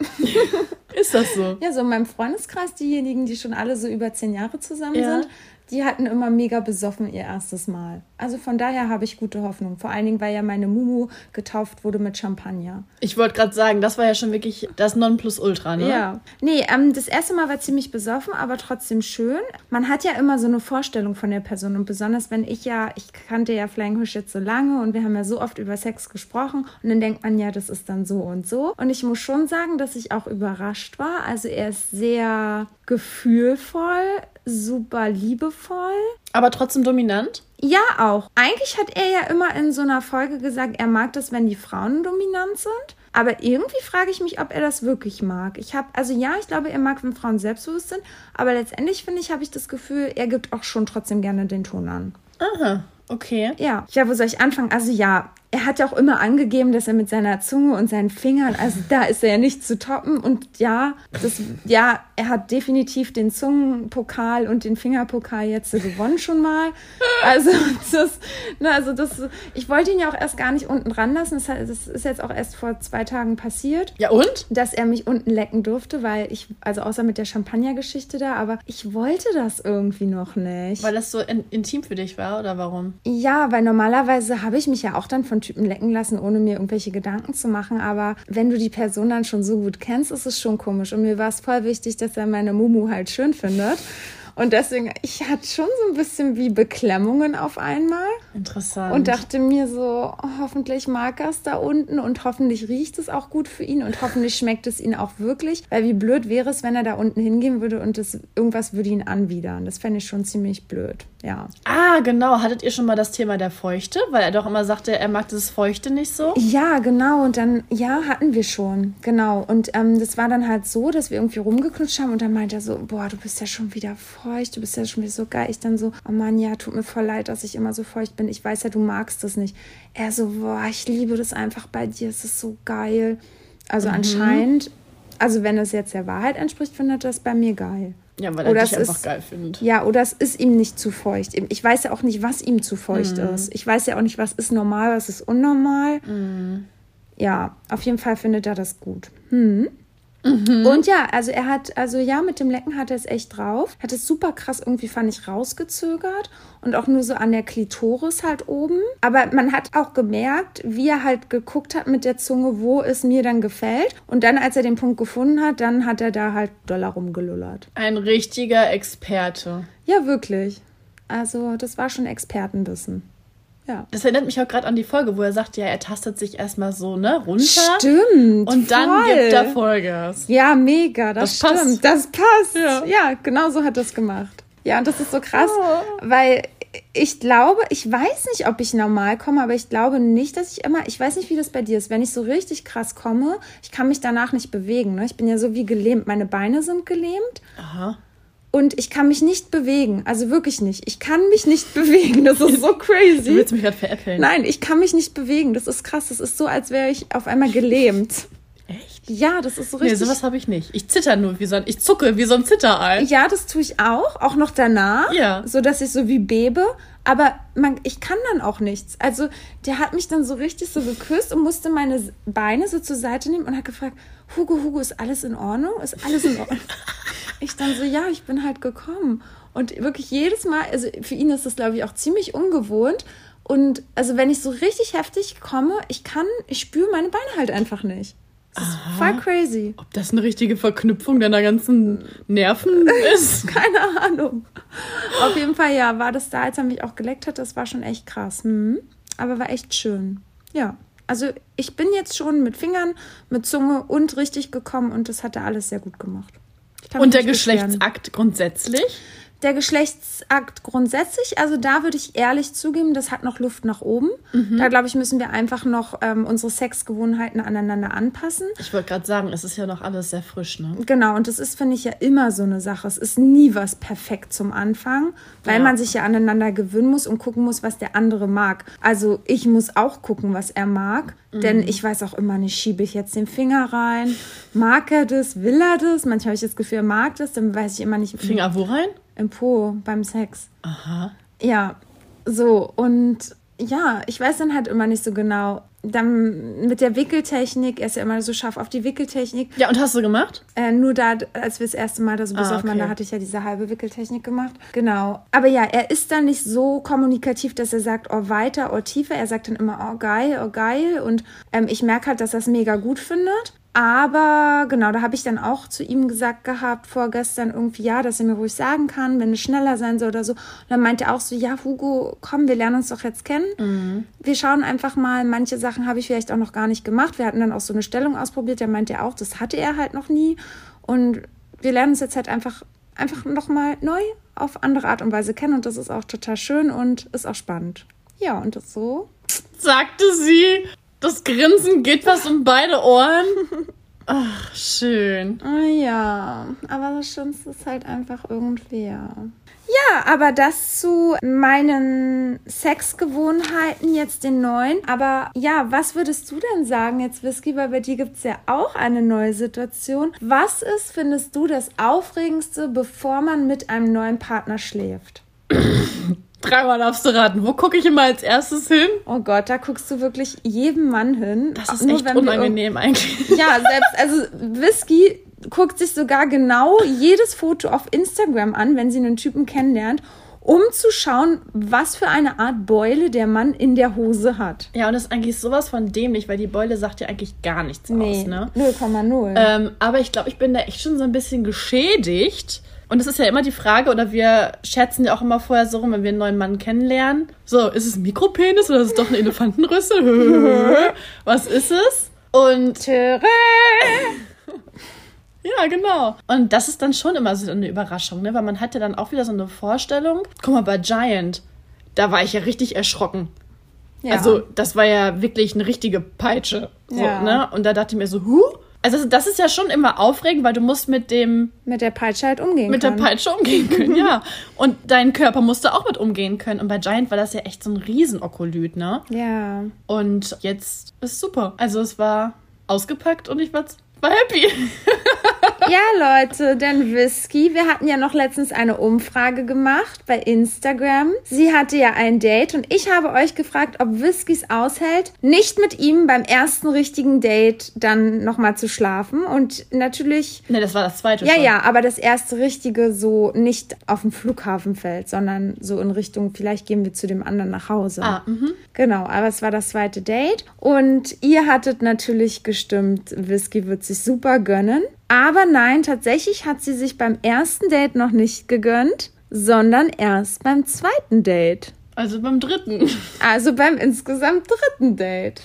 Ist das so? Ja, so in meinem Freundeskreis, diejenigen, die schon alle so über zehn Jahre zusammen Ja. sind, die hatten immer mega besoffen ihr erstes Mal. Also von daher habe ich gute Hoffnung. Vor allen Dingen, weil ja meine Mumu getauft wurde mit Champagner. Ich wollte gerade sagen, das war ja schon wirklich das Nonplusultra, ne? Ja. Nee, ähm, das erste Mal war ziemlich besoffen, aber trotzdem schön. Man hat ja immer so eine Vorstellung von der Person und besonders wenn ich ja, ich kannte ja Flying Fish jetzt so lange und wir haben ja so oft über Sex gesprochen und dann denkt man ja, das ist dann so und so. Und ich muss schon sagen, dass ich auch überrascht war. Also er ist sehr gefühlvoll, super liebevoll. Aber trotzdem dominant? Ja, auch. Eigentlich hat er ja immer in so einer Folge gesagt, er mag das, wenn die Frauen dominant sind. Aber irgendwie frage ich mich, ob er das wirklich mag. Ich habe, also ja, ich glaube, er mag, wenn Frauen selbstbewusst sind. Aber letztendlich finde ich, habe ich das Gefühl, er gibt auch schon trotzdem gerne den Ton an. Aha, okay. Ja. Ja, wo soll ich anfangen? Also ja, er hat ja auch immer angegeben, dass er mit seiner Zunge und seinen Fingern, also da ist er ja nicht zu toppen. Und ja, das, ja, er hat definitiv den Zungenpokal und den Fingerpokal jetzt gewonnen schon mal. Also das, ne, also das, ich wollte ihn ja auch erst gar nicht unten dran lassen. Das, das ist jetzt auch erst vor zwei Tagen passiert Ja, und? dass er mich unten lecken durfte, weil ich, also außer mit der Champagner-Geschichte da, aber ich wollte das irgendwie noch nicht. Weil das so in intim für dich war, oder warum? Ja, weil normalerweise habe ich mich ja auch dann von Typen lecken lassen, ohne mir irgendwelche Gedanken zu machen. Aber wenn du die Person dann schon so gut kennst, ist es schon komisch. Und mir war es voll wichtig, dass er meine Mumu halt schön findet. Und deswegen, ich hatte schon so ein bisschen wie Beklemmungen auf einmal Interessant. und dachte mir so, oh, hoffentlich mag er es da unten und hoffentlich riecht es auch gut für ihn und hoffentlich schmeckt es ihn auch wirklich. Weil wie blöd wäre es, wenn er da unten hingehen würde und das, irgendwas würde ihn anwidern. Das fände ich schon ziemlich blöd. Ja. ah, genau. Hattet ihr schon mal das Thema der Feuchte? Weil er doch immer sagte, er mag das Feuchte nicht so. Ja, genau. Und dann, ja, hatten wir schon. Genau. Und ähm, das war dann halt so, dass wir irgendwie rumgeknutscht haben und dann meinte er so, boah, du bist ja schon wieder feucht, du bist ja schon wieder so geil. Ich dann so, oh Mann, ja, tut mir voll leid, dass ich immer so feucht bin. Ich weiß ja, du magst das nicht. Er so, boah, ich liebe das einfach bei dir, es ist so geil. Also anscheinend, also wenn es jetzt der Wahrheit entspricht, findet er das bei mir geil. Ja, weil er Oder dich es einfach ist- geil findet. Ja, oder es ist ihm nicht zu feucht. Ich weiß ja auch nicht, was ihm zu feucht ist. Ich weiß ja auch nicht, was ist normal, was ist unnormal. Ja, auf jeden Fall findet er das gut. Hm. Und ja, also er hat, also ja, mit dem Lecken hat er es echt drauf. Hat es super krass irgendwie, fand ich, rausgezögert und auch nur so an der Klitoris halt oben. Aber man hat auch gemerkt, wie er halt geguckt hat mit der Zunge, wo es mir dann gefällt. Und dann, als er den Punkt gefunden hat, dann hat er da halt doller rumgelullert. Ein richtiger Experte. Ja, wirklich. Also, das war schon Expertenwissen. Ja. Das erinnert mich auch gerade an die Folge, wo er sagt, ja, er tastet sich erstmal so, ne, runter. Stimmt. Und dann voll. gibt er Vollgas. Ja, mega, das, Das passt. stimmt. Das passt. Ja. Ja. genau so hat das gemacht. Ja, und das ist so krass, Oh. weil ich glaube, ich weiß nicht, ob ich normal komme, aber ich glaube nicht, dass ich immer, ich weiß nicht, wie das bei dir ist, wenn ich so richtig krass komme, ich kann mich danach nicht bewegen. Ne? Ich bin ja so wie gelähmt. Meine Beine sind gelähmt. Aha. Und ich kann mich nicht bewegen. Also wirklich nicht. Ich kann mich nicht bewegen. Das ist so crazy. Du willst mich gerade veräppeln. Nein, ich kann mich nicht bewegen. Das ist krass. Das ist so, als wäre ich auf einmal gelähmt. Echt? Ja, das ist so Nee, richtig. sowas habe ich nicht. Ich zitter nur wie so ein, ich zucke wie so ein Zitterei. ja, das tue ich auch, auch noch danach, Ja. so dass ich so wie bebe. Aber man, ich kann dann auch nichts. Also der hat mich dann so richtig so geküsst und musste meine Beine so zur Seite nehmen und hat gefragt, Hugo, Hugo, ist alles in Ordnung? Ist alles in Ordnung? ich dann so, ja, ich bin halt gekommen. Und wirklich jedes Mal, also für ihn ist das, glaube ich, auch ziemlich ungewohnt. Und also wenn ich so richtig heftig komme, ich kann, ich spüre meine Beine halt einfach nicht. Das ist voll crazy. Ob das eine richtige Verknüpfung deiner ganzen Nerven ist? Keine Ahnung. Auf jeden Fall, ja, war das da, als er mich auch geleckt hat, das war schon echt krass. Hm. Aber war echt schön. Ja. Also ich bin jetzt schon mit Fingern, mit Zunge und richtig gekommen und das hat er alles sehr gut gemacht. Und der nicht beschweren. Geschlechtsakt grundsätzlich? Der Geschlechtsakt grundsätzlich, also da würde ich ehrlich zugeben, das hat noch Luft nach oben. Mhm. Da glaube ich, müssen wir einfach noch ähm, unsere Sexgewohnheiten aneinander anpassen. Ich wollte gerade sagen, es ist ja noch alles sehr frisch, ne? Genau, und das ist, finde ich, ja immer so eine Sache. Es ist nie was perfekt zum Anfang, weil Ja. man sich ja aneinander gewöhnen muss und gucken muss, was der andere mag. Also ich muss auch gucken, was er mag, denn ich weiß auch immer nicht, schiebe ich jetzt den Finger rein, mag er das, will er das? Manchmal habe ich das Gefühl, er mag das, dann weiß ich immer nicht. Finger wo rein? Im Po beim Sex. Aha. Ja, so und ja, ich weiß dann halt immer nicht so genau. Dann mit der Wickeltechnik, er ist ja immer so scharf auf die Wickeltechnik. Ja, und hast du gemacht? Äh, nur da, als wir das erste Mal da so Ah, auf waren, da okay. hatte ich ja diese halbe Wickeltechnik gemacht. Genau. Aber ja, er ist dann nicht so kommunikativ, dass er sagt, oh weiter, oh tiefer. Er sagt dann immer, oh geil, oh geil. Und ähm, ich merke halt, dass er es mega gut findet. Aber genau, da habe ich dann auch zu ihm gesagt gehabt, vorgestern irgendwie, ja, dass er mir ruhig sagen kann, wenn es schneller sein soll oder so. Und dann meinte er auch so, ja, Hugo, komm, wir lernen uns doch jetzt kennen. Wir schauen einfach mal, manche Sachen habe ich vielleicht auch noch gar nicht gemacht. Wir hatten dann auch so eine Stellung ausprobiert, da meinte er auch, das hatte er halt noch nie. Und wir lernen uns jetzt halt einfach, einfach nochmal neu auf andere Art und Weise kennen. Und das ist auch total schön und ist auch spannend. Ja, und das so. Sagte sie. Das Grinsen geht was um beide Ohren. Ach, schön. Ah ja, aber das Schönste ist halt einfach irgendwie, ja. Ja, aber das zu meinen Sexgewohnheiten, jetzt den neuen. Aber ja, was würdest du denn sagen jetzt, Whisky, weil bei dir gibt es ja auch eine neue Situation. Was ist, findest du, das Aufregendste, bevor man mit einem neuen Partner schläft? Dreimal darfst du raten. Wo gucke ich immer als erstes hin? Oh Gott, da guckst du wirklich jedem Mann hin. Das ist Nur echt unangenehm eigentlich. Ja, selbst, also Whisky guckt sich sogar genau jedes Foto auf Instagram an, wenn sie einen Typen kennenlernt, um zu schauen, was für eine Art Beule der Mann in der Hose hat. Ja, und das ist eigentlich sowas von dämlich, weil die Beule sagt ja eigentlich gar nichts aus, ne? 0,0. Ähm, aber ich glaube, ich bin da echt schon so ein bisschen geschädigt. Und es ist ja immer die Frage, oder wir scherzen ja auch immer vorher so rum, wenn wir einen neuen Mann kennenlernen. So, ist es ein Mikropenis oder ist es doch eine Elefantenrüssel? Was ist es? Und ja, genau. Und das ist dann schon immer so eine Überraschung, ne? Weil man hat ja dann auch wieder so eine Vorstellung. Guck mal, bei Giant, da war ich ja richtig erschrocken. Ja. Also, das war ja wirklich eine richtige Peitsche. So, Ja. ne? Und da dachte ich mir so, huh? Also, das ist ja schon immer aufregend, weil du musst mit dem mit der Peitsche halt umgehen mit kann. der Peitsche umgehen können, ja. Und dein Körper musste auch mit umgehen können. Und bei Giant war das ja echt so ein Riesenokolyt, ne? Ja. Und jetzt ist super. Also es war ausgepackt und ich war, war happy. Ja, Leute, denn Whisky, wir hatten ja noch letztens eine Umfrage gemacht bei Instagram. Sie hatte ja ein Date und ich habe euch gefragt, ob Whiskys aushält, nicht mit ihm beim ersten richtigen Date dann nochmal zu schlafen. Und natürlich, ne, das war das zweite ja, schon. ja, aber das erste richtige so nicht auf dem Flughafen fällt, sondern so in Richtung, vielleicht gehen wir zu dem anderen nach Hause. Ah, mhm. Genau, aber es war das zweite Date. Und ihr hattet natürlich gestimmt, Whisky wird sich super gönnen. Aber nein, tatsächlich hat sie sich beim ersten Date noch nicht gegönnt, sondern erst beim zweiten Date. Also beim dritten. Also beim insgesamt dritten Date.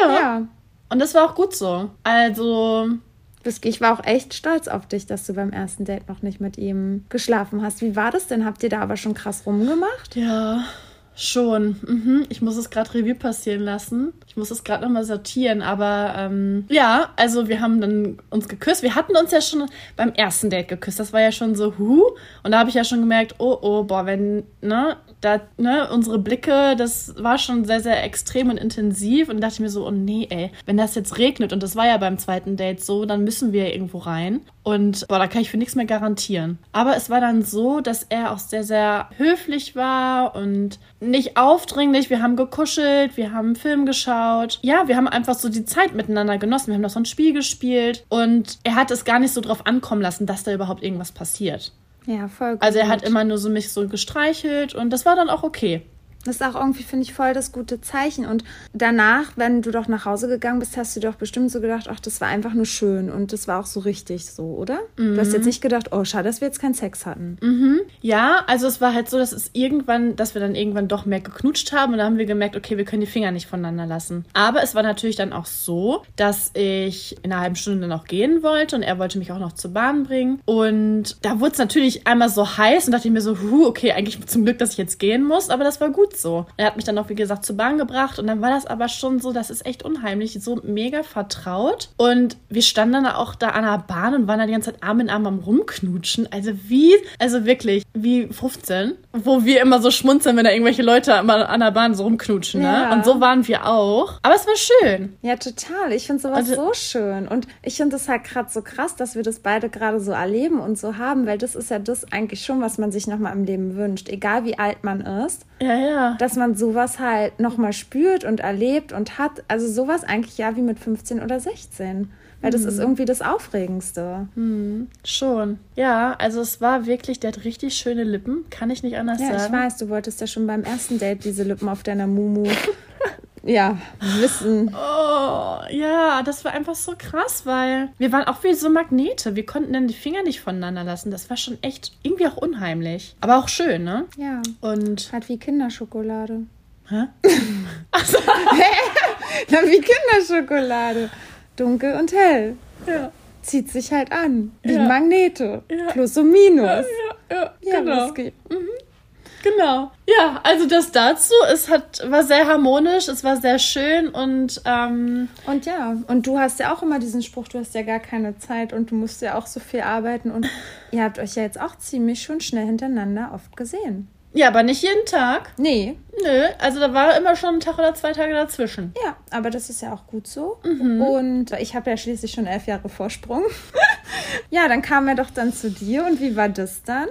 Ja. Ja. Und das war auch gut so. Also, ich war auch echt stolz auf dich, dass du beim ersten Date noch nicht mit ihm geschlafen hast. Wie war das denn? Habt ihr da aber schon krass rumgemacht? ja, schon. Mhm. Ich muss es gerade Revue passieren lassen. Muss es gerade nochmal sortieren. Aber ähm, ja, also wir haben dann uns geküsst. Wir hatten uns ja schon beim ersten Date geküsst. Das war ja schon so, hu. Und da habe ich ja schon gemerkt, oh, oh, boah, wenn, ne, da, ne, unsere Blicke, das war schon sehr, sehr extrem und intensiv. Und da dachte ich mir so, oh nee, ey, wenn das jetzt regnet, und das war ja beim zweiten Date so, dann müssen wir irgendwo rein. Und boah, da kann ich für nichts mehr garantieren. Aber es war dann so, dass er auch sehr, sehr höflich war und nicht aufdringlich. Wir haben gekuschelt, wir haben einen Film geschaut. Ja, wir haben einfach so die Zeit miteinander genossen. Wir haben noch so ein Spiel gespielt. Und er hat es gar nicht so drauf ankommen lassen, dass da überhaupt irgendwas passiert. Ja, voll gut. Also er hat immer nur so mich so gestreichelt und das war dann auch okay. Das ist auch irgendwie, finde ich, voll das gute Zeichen. Und danach, wenn du doch nach Hause gegangen bist, hast du doch bestimmt so gedacht, ach, das war einfach nur schön. Und das war auch so richtig so, oder? Du hast jetzt nicht gedacht, oh, schade, dass wir jetzt keinen Sex hatten. Ja, also es war halt so, dass es irgendwann, dass wir dann irgendwann doch mehr geknutscht haben und dann haben wir gemerkt, okay, wir können die Finger nicht voneinander lassen. Aber es war natürlich dann auch so, dass ich in einer halben Stunde auch gehen wollte und er wollte mich auch noch zur Bahn bringen. Und da wurde es natürlich einmal so heiß und dachte ich mir so, huh, okay, eigentlich zum Glück, dass ich jetzt gehen muss, aber das war gut so. Er hat mich dann auch, wie gesagt, zur Bahn gebracht und dann war das aber schon so, das ist echt unheimlich, so mega vertraut. Und wir standen dann auch da an der Bahn und waren dann die ganze Zeit Arm in Arm am Rumknutschen. Also wie, also wirklich, wie 15, wo wir immer so schmunzeln, wenn da irgendwelche Leute immer an der Bahn so rumknutschen, ne? Ja. Und so waren wir auch. Aber es war schön. Ja, total. Ich finde sowas Also- so schön. Und ich finde es halt gerade so krass, dass wir das beide gerade so erleben und so haben, weil das ist ja das eigentlich schon, was man sich nochmal im Leben wünscht. Egal wie alt man ist, Ja, ja. Dass man sowas halt nochmal spürt und erlebt und hat. Also sowas eigentlich ja wie mit 15 oder 16. Weil das ist Mhm. irgendwie das Aufregendste. Schon. Ja, also es war wirklich, der hat richtig schöne Lippen. Kann ich nicht anders Ja, ich sagen. weiß, du wolltest ja schon beim ersten Date diese Lippen auf deiner Mumu ja, wissen. Oh, ja, das war einfach so krass, weil wir waren auch wie so Magnete. Wir konnten dann die Finger nicht voneinander lassen. Das war schon echt irgendwie auch unheimlich. Aber auch schön, ne? Ja, Und. halt wie Kinderschokolade. Hä? Na, wie Kinderschokolade. Dunkel und hell. Ja. Zieht sich halt an. Wie Ja. Magnete. Ja. Plus und Minus. Ja, ja, Ja, genau. Whisky. Genau. Ja, also das dazu. Es hat, war sehr harmonisch, es war sehr schön und ähm, Und ja, und du hast ja auch immer diesen Spruch, du hast ja gar keine Zeit und du musst ja auch so viel arbeiten. Und ihr habt euch ja jetzt auch ziemlich schon schnell hintereinander oft gesehen. ja, aber nicht jeden Tag. Nee, Nö, also da war immer schon ein Tag oder zwei Tage dazwischen. ja, aber das ist ja auch gut so. Mhm. Und ich habe ja schließlich schon elf Jahre Vorsprung. ja, dann kam er doch dann zu dir und wie war das dann?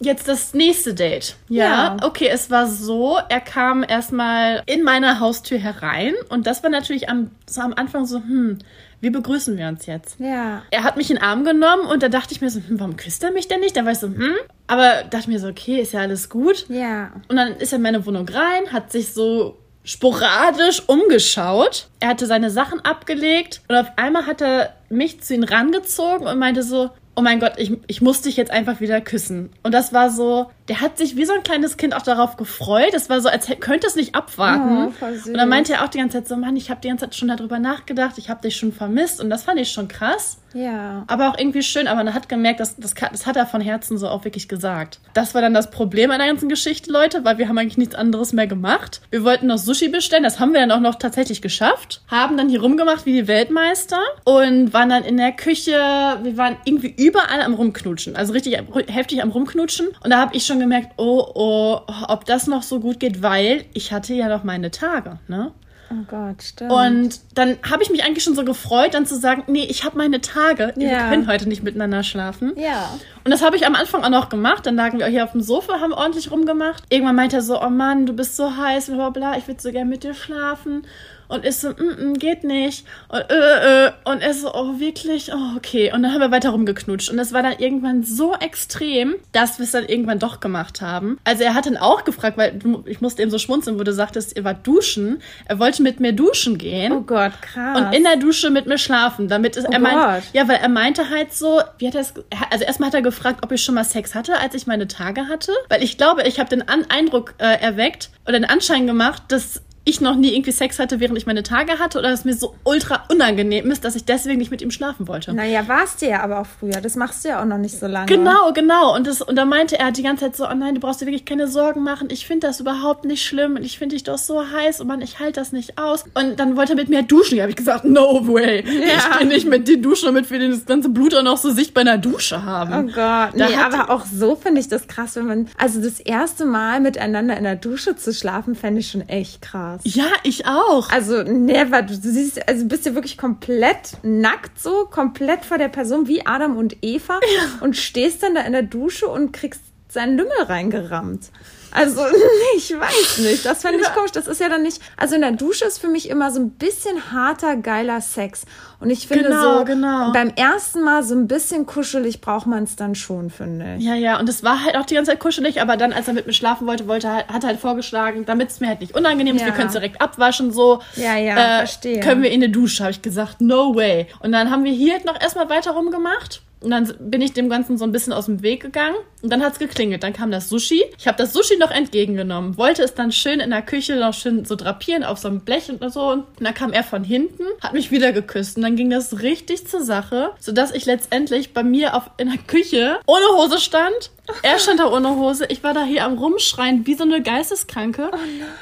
Jetzt das nächste Date. Ja, Ja. okay, es war so, er kam erstmal in meine Haustür herein und das war natürlich am, so am Anfang so, hm, wie begrüßen wir uns jetzt? Ja, Er hat mich in den Arm genommen und da dachte ich mir so, hm, warum küsst er mich denn nicht? Da war ich so, hm, aber dachte mir so, okay, ist ja alles gut. ja. Und dann ist er in meine Wohnung rein, hat sich so sporadisch umgeschaut. Er hatte seine Sachen abgelegt und auf einmal hat er mich zu ihm rangezogen und meinte so, oh mein Gott, ich, ich muss dich jetzt einfach wieder küssen. Und das war so, der hat sich wie so ein kleines Kind auch darauf gefreut. Es war so, als könnte es nicht abwarten. Oh, und dann meinte er auch die ganze Zeit so, Mann, ich habe die ganze Zeit schon darüber nachgedacht, ich habe dich schon vermisst. Und das fand ich schon krass. Ja. Aber auch irgendwie schön, aber man hat gemerkt, dass, das, das hat er von Herzen so auch wirklich gesagt. Das war dann das Problem an der ganzen Geschichte, Leute, weil wir haben eigentlich nichts anderes mehr gemacht. Wir wollten noch Sushi bestellen, das haben wir dann auch noch tatsächlich geschafft. Haben dann hier rumgemacht wie die Weltmeister und waren dann in der Küche, wir waren irgendwie überall am Rumknutschen, also richtig heftig am Rumknutschen. Und da habe ich schon gemerkt, oh, oh, ob das noch so gut geht, weil ich hatte ja noch meine Tage, ne? Oh Gott, stimmt. Und dann habe ich mich eigentlich schon so gefreut, dann zu sagen, nee, ich habe meine Tage, wir Ja. können heute nicht miteinander schlafen. ja. Und das habe ich am Anfang auch noch gemacht. Dann lagen wir hier auf dem Sofa, haben ordentlich rumgemacht. Irgendwann meinte er so, oh Mann, du bist so heiß, bla bla bla, ich würde so gern mit dir schlafen. Und ich so, mm, mm, geht nicht. Und, äh, äh. und er so, oh, wirklich? Oh, okay. Und dann haben wir weiter rumgeknutscht. Und das war dann irgendwann so extrem, dass wir es dann irgendwann doch gemacht haben. Also er hat dann auch gefragt, weil ich musste eben so schmunzeln, wo du sagtest, ihr wart duschen. Er wollte mit mir duschen gehen. Oh Gott, krass. Und in der Dusche mit mir schlafen, damit es, Oh er meint, ja, weil er meinte halt so, wie hat er es, also erstmal hat er gefragt, ob ich schon mal Sex hatte, als ich meine Tage hatte, weil ich glaube, ich habe den An Eindruck äh, erweckt oder den Anschein gemacht, dass ich noch nie irgendwie Sex hatte, während ich meine Tage hatte oder dass es mir so ultra unangenehm ist, dass ich deswegen nicht mit ihm schlafen wollte. naja, warst du ja aber auch früher. Das machst du ja auch noch nicht so lange. Genau, genau. Und, das, und da meinte er die ganze Zeit so, oh nein, du brauchst dir wirklich keine Sorgen machen. Ich finde das überhaupt nicht schlimm. Und ich finde dich doch so heiß. Und Mann, ich halte das nicht aus. Und dann wollte er mit mir duschen. Da habe ich gesagt, no way. Ich bin nicht mit dir duschen, damit wir das ganze Blut auch noch so sichtbar in der Dusche haben. Oh Gott, Da nee, aber auch so finde ich das krass, wenn man, also das erste Mal miteinander in der Dusche zu schlafen, fände ich schon echt krass. Ja, ich auch. Also never, du siehst, also bist du wirklich komplett nackt so, komplett vor der Person wie Adam und Eva und stehst dann da in der Dusche und kriegst seinen Lümmel reingerammt. Also, ich weiß nicht. Das fände ich komisch. Das ist ja dann nicht. Also in der Dusche ist für mich immer so ein bisschen harter, geiler Sex. Und ich finde Genau, so, genau. beim ersten Mal so ein bisschen kuschelig braucht man es dann schon, finde ich. Ja, ja, und es war halt auch die ganze Zeit kuschelig, aber dann, als er mit mir schlafen wollte, wollte hat er halt vorgeschlagen, damit es mir halt nicht unangenehm ist, Ja. wir können es direkt abwaschen, so. Ja, ja, verstehe. Können wir in die Dusche, habe ich gesagt, no way. Und dann haben wir hier halt noch erstmal weiter rumgemacht. Und dann bin ich dem Ganzen so ein bisschen aus dem Weg gegangen. Und dann hat's geklingelt. Dann kam das Sushi. Ich habe das Sushi noch entgegengenommen. Wollte es dann schön in der Küche noch schön so drapieren auf so einem Blech und so. Und dann kam er von hinten, hat mich wieder geküsst. Und dann ging das richtig zur Sache, sodass ich letztendlich bei mir auf, in der Küche ohne Hose stand. Er stand da ohne Hose. Ich war da hier am Rumschreien wie so eine Geisteskranke.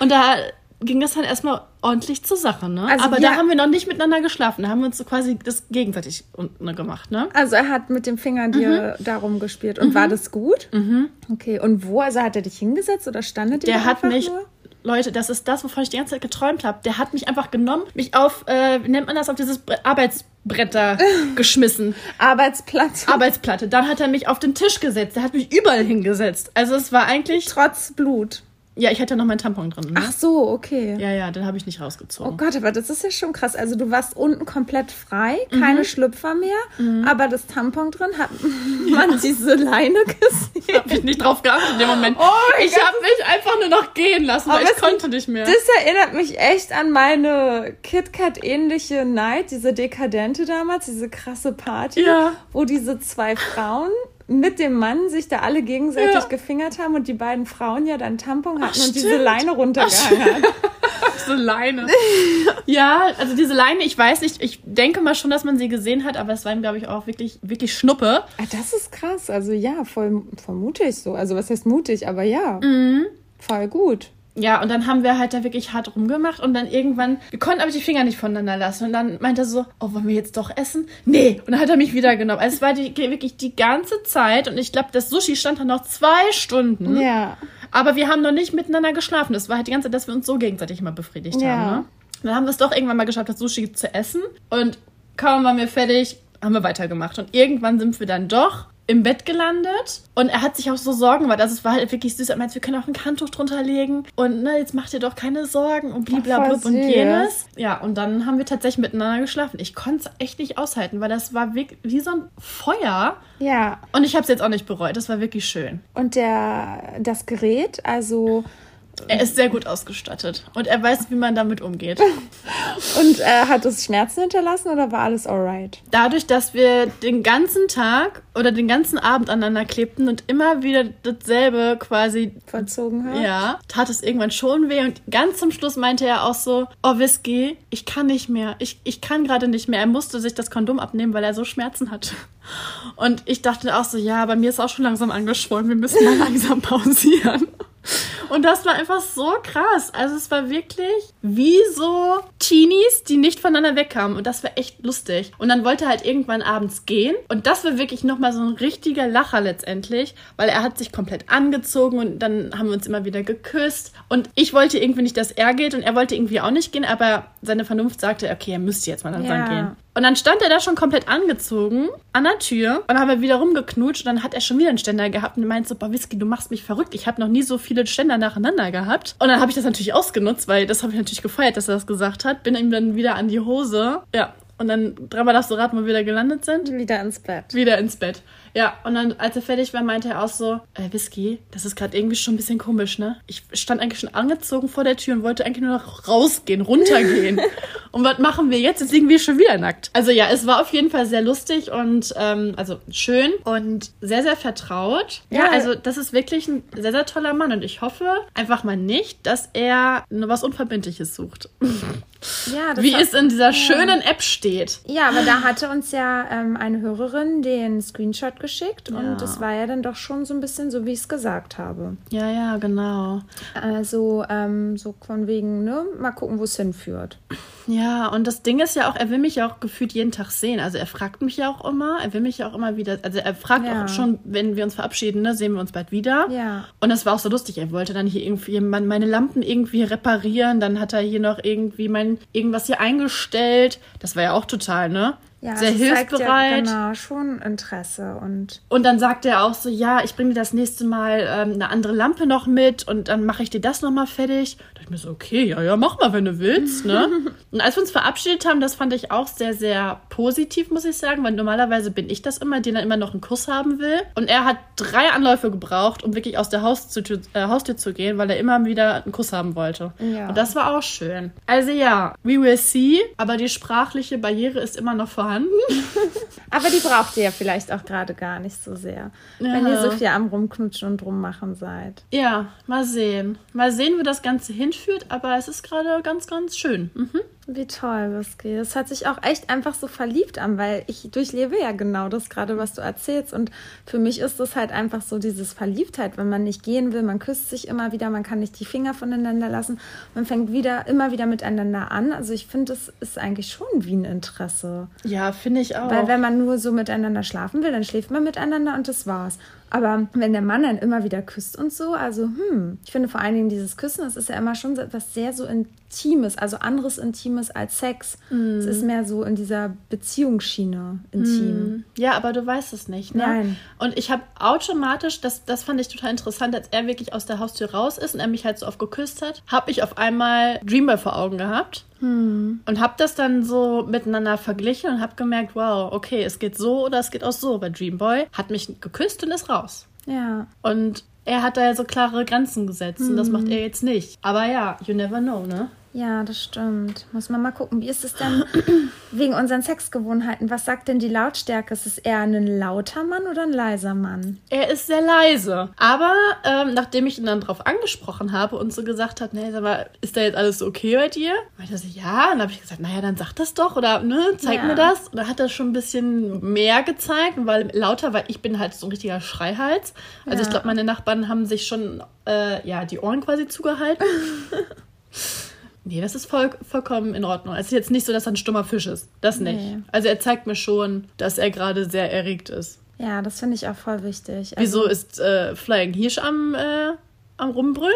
Und da ging das dann erstmal ordentlich zur Sache, ne? Also Aber da haben wir noch nicht miteinander geschlafen. Da haben wir uns so quasi das gegenseitig gemacht, ne? Also er hat mit dem Finger dir Mhm. darum gespielt. Und war das gut? Mhm. Okay, und wo? Also hat er dich hingesetzt oder standet ihr Der hat mich, nur? Leute, das ist das, wovon ich die ganze Zeit geträumt habe. Der hat mich einfach genommen, mich auf, äh, wie nennt man das, auf dieses Bre Arbeitsbrett da geschmissen. Arbeitsplatz. Arbeitsplatte. Dann hat er mich auf den Tisch gesetzt. Der hat mich überall hingesetzt. Also es war eigentlich. Trotz Blut. Ja, ich hatte noch meinen Tampon drin. Ne? Ach so, okay. Ja, ja, den habe ich nicht Oh rausgezogen. Gott, aber das ist ja schon krass. Also du warst unten komplett frei, keine Schlüpfer mehr, aber das Tampon drin hat man diese Leine gesehen. habe ich nicht drauf geachtet in dem Moment. Oh ich habe mich einfach nur noch gehen lassen, weil ich konnte nicht mehr. Das erinnert mich echt an meine KitKat-ähnliche Night, diese dekadente damals, diese krasse Party, Ja. wo diese zwei Frauen mit dem Mann sich da alle gegenseitig Ja. gefingert haben und die beiden Frauen ja dann Tampon hatten Ach, und diese. Leine runtergehangen hat. diese Leine. ja, also diese Leine, ich weiß nicht, ich denke mal schon, dass man sie gesehen hat, aber es war ihm, glaube ich, auch wirklich, wirklich Schnuppe. Ah, das ist krass. Also ja, voll, voll mutig so. Also was heißt mutig, aber ja. Mhm. Voll gut. Ja, und dann haben wir halt da wirklich hart rumgemacht und dann irgendwann, wir konnten aber die Finger nicht voneinander lassen. Und dann meinte er so, oh, wollen wir jetzt doch essen? Nee. Und dann hat er mich wieder genommen. Also es war die, wirklich die ganze Zeit und ich glaube, das Sushi stand da noch zwei Stunden. Ja. Aber wir haben noch nicht miteinander geschlafen. Das war halt die ganze Zeit, dass wir uns so gegenseitig immer befriedigt Ja. haben. Ne? Dann haben wir es doch irgendwann mal geschafft, das Sushi zu essen. Und kaum waren wir fertig, haben wir weitergemacht. Und irgendwann sind wir dann doch im Bett gelandet. Und er hat sich auch so Sorgen gemacht. Also es war halt wirklich süß. Er meinte, wir können auch ein Handtuch drunter legen. Und ne, jetzt macht ihr doch keine Sorgen und bliblablub voll und jenes. Ja, und dann haben wir tatsächlich miteinander geschlafen. Ich konnte es echt nicht aushalten, weil das war wirklich wie so ein Feuer. Ja. Und ich habe es jetzt auch nicht bereut. Das war wirklich schön. Und der, das Gerät, also Er ist sehr gut ausgestattet. Und er weiß, wie man damit umgeht. Und äh, hat es Schmerzen hinterlassen oder war alles alright? Dadurch, dass wir den ganzen Tag oder den ganzen Abend aneinander klebten und immer wieder dasselbe quasi, Verzogen hat? ja, tat es irgendwann schon weh. Und ganz zum Schluss meinte er auch so, oh Whisky, ich kann nicht mehr. Ich, ich kann gerade nicht mehr. Er musste sich das Kondom abnehmen, weil er so Schmerzen hatte. Und ich dachte auch so, ja, bei mir ist auch schon langsam angeschwollen. Wir müssen mal langsam pausieren. Und das war einfach so krass. Also es war wirklich wie so Teenies, die nicht voneinander wegkamen. Und das war echt lustig. Und dann wollte er halt irgendwann abends gehen. Und das war wirklich nochmal so ein richtiger Lacher letztendlich, weil er hat sich komplett angezogen und dann haben wir uns immer wieder geküsst. Und ich wollte irgendwie nicht, dass er geht und er wollte irgendwie auch nicht gehen, aber seine Vernunft sagte, okay, er müsste jetzt mal langsam Ja. gehen. Und dann stand er da schon komplett angezogen an der Tür und dann haben wir wieder rumgeknutscht und dann hat er schon wieder einen Ständer gehabt und meinte so, boah, Whisky, du machst mich verrückt. Ich habe noch nie so viele Ständer nacheinander gehabt. Und dann habe ich das natürlich ausgenutzt, weil das habe ich natürlich gefeiert, dass er das gesagt hat. Bin ihm dann wieder an die Hose. Ja. Und dann dreimal darfst du raten, wo wir wieder gelandet sind. Wieder ins Bett. Wieder ins Bett. Ja, und dann, als er fertig war, meinte er auch so, äh, Whisky, das ist gerade irgendwie schon ein bisschen komisch, ne? Ich stand eigentlich schon angezogen vor der Tür und wollte eigentlich nur noch rausgehen, runtergehen. und was machen wir jetzt? Jetzt liegen wir schon wieder nackt. Also ja, es war auf jeden Fall sehr lustig und ähm, also schön und sehr, sehr vertraut. Ja, Ja. also das ist wirklich ein sehr, sehr toller Mann und ich hoffe einfach mal nicht, dass er nur was Unverbindliches sucht. Ja, das Wie es in dieser schönen App steht. Ja, aber da hatte uns ja ähm, eine Hörerin den Screenshot geschickt Ja. und es war ja dann doch schon so ein bisschen so, wie ich es gesagt habe. Ja, ja, genau. Also ähm, so von wegen, ne, mal gucken, wo es hinführt. Ja, und das Ding ist ja auch, er will mich ja auch gefühlt jeden Tag sehen. Also er fragt mich ja auch immer, er will mich ja auch immer wieder, also er fragt Ja. auch schon, wenn wir uns verabschieden, ne, sehen wir uns bald wieder. Ja. Und das war auch so lustig. Er wollte dann hier irgendwie mein- meine Lampen irgendwie reparieren, dann hat er hier noch irgendwie mein irgendwas hier eingestellt. Das war ja auch total, ne? Ja, Sehr hilfsbereit. Ja, genau, schon Interesse und Und dann sagt er auch so, ja, ich bringe dir das nächste Mal ähm, eine andere Lampe noch mit und dann mache ich dir das nochmal fertig. Da dachte ich mir so, okay, ja, ja, mach mal, wenn du willst, ne? und als wir uns verabschiedet haben, das fand ich auch sehr, sehr positiv, muss ich sagen, weil normalerweise bin ich das immer, die dann immer noch einen Kuss haben will. Und er hat drei Anläufe gebraucht, um wirklich aus der Haustür, äh, Haustür zu gehen, weil er immer wieder einen Kuss haben wollte. Ja. Und das war auch schön. Also ja, we will see, aber die sprachliche Barriere ist immer noch vorhanden. Aber die braucht ihr ja vielleicht auch gerade gar nicht so sehr. Wenn ihr so viel am Rumknutschen und Rummachen seid. Ja, mal sehen. Mal sehen, wo das Ganze hinführt, aber es ist gerade ganz, ganz schön. Mhm. Wie toll, Whisky. Das hat sich auch echt einfach so verliebt an, weil ich durchlebe ja genau das gerade, was du erzählst. Und für mich ist das halt einfach so dieses Verliebtheit, wenn man nicht gehen will, man küsst sich immer wieder, man kann nicht die Finger voneinander lassen, man fängt wieder, immer wieder miteinander an. Also ich finde, das ist eigentlich schon wie ein Interesse. Ja, finde ich auch. Weil wenn man nur so miteinander schlafen will, dann schläft man miteinander und das war's. Aber wenn der Mann dann immer wieder küsst und so, also hm, ich finde vor allen Dingen dieses Küssen, das ist ja immer schon so etwas sehr so Intimes, also anderes Intimes als Sex. Mhm. Es ist mehr so in dieser Beziehungsschiene intim. Ja, aber du weißt es nicht, ne? Nein. Und ich habe automatisch, das, das fand ich total interessant, als er wirklich aus der Haustür raus ist und er mich halt so oft geküsst hat, habe ich auf einmal Dreamboy vor Augen gehabt. Und habe das dann so miteinander verglichen und habe gemerkt, wow, okay, es geht so oder es geht auch so. Weil Dreamboy hat mich geküsst und ist raus. Ja. Und er hat da ja so klare Grenzen gesetzt und das macht er jetzt nicht. Aber ja, you never know, ne? Ja, das stimmt. Muss man mal gucken. Wie ist es denn wegen unseren Sexgewohnheiten? Was sagt denn die Lautstärke? Ist es eher ein lauter Mann oder ein leiser Mann? Er ist sehr leise. Aber ähm, nachdem ich ihn dann drauf angesprochen habe und so gesagt hat, nee, sag mal, ist da jetzt alles so okay bei dir? Meinte er so, ja. Und dann habe ich gesagt, naja, dann sag das doch oder ne, zeig Ja. mir das. Und da hat er schon ein bisschen mehr gezeigt, weil lauter, weil ich bin halt so ein richtiger Schreihals. Also Ja. ich glaube, meine Nachbarn haben sich schon äh, ja die Ohren quasi zugehalten. Nee, das ist voll, vollkommen in Ordnung. Es ist jetzt nicht so, dass er ein stummer Fisch ist. Das nicht. Nee. Also er zeigt mir schon, dass er gerade sehr erregt ist. Ja, das finde ich auch voll wichtig. Wieso Also, ist äh, Flying Hirsch am, äh, am Rumbrüllen?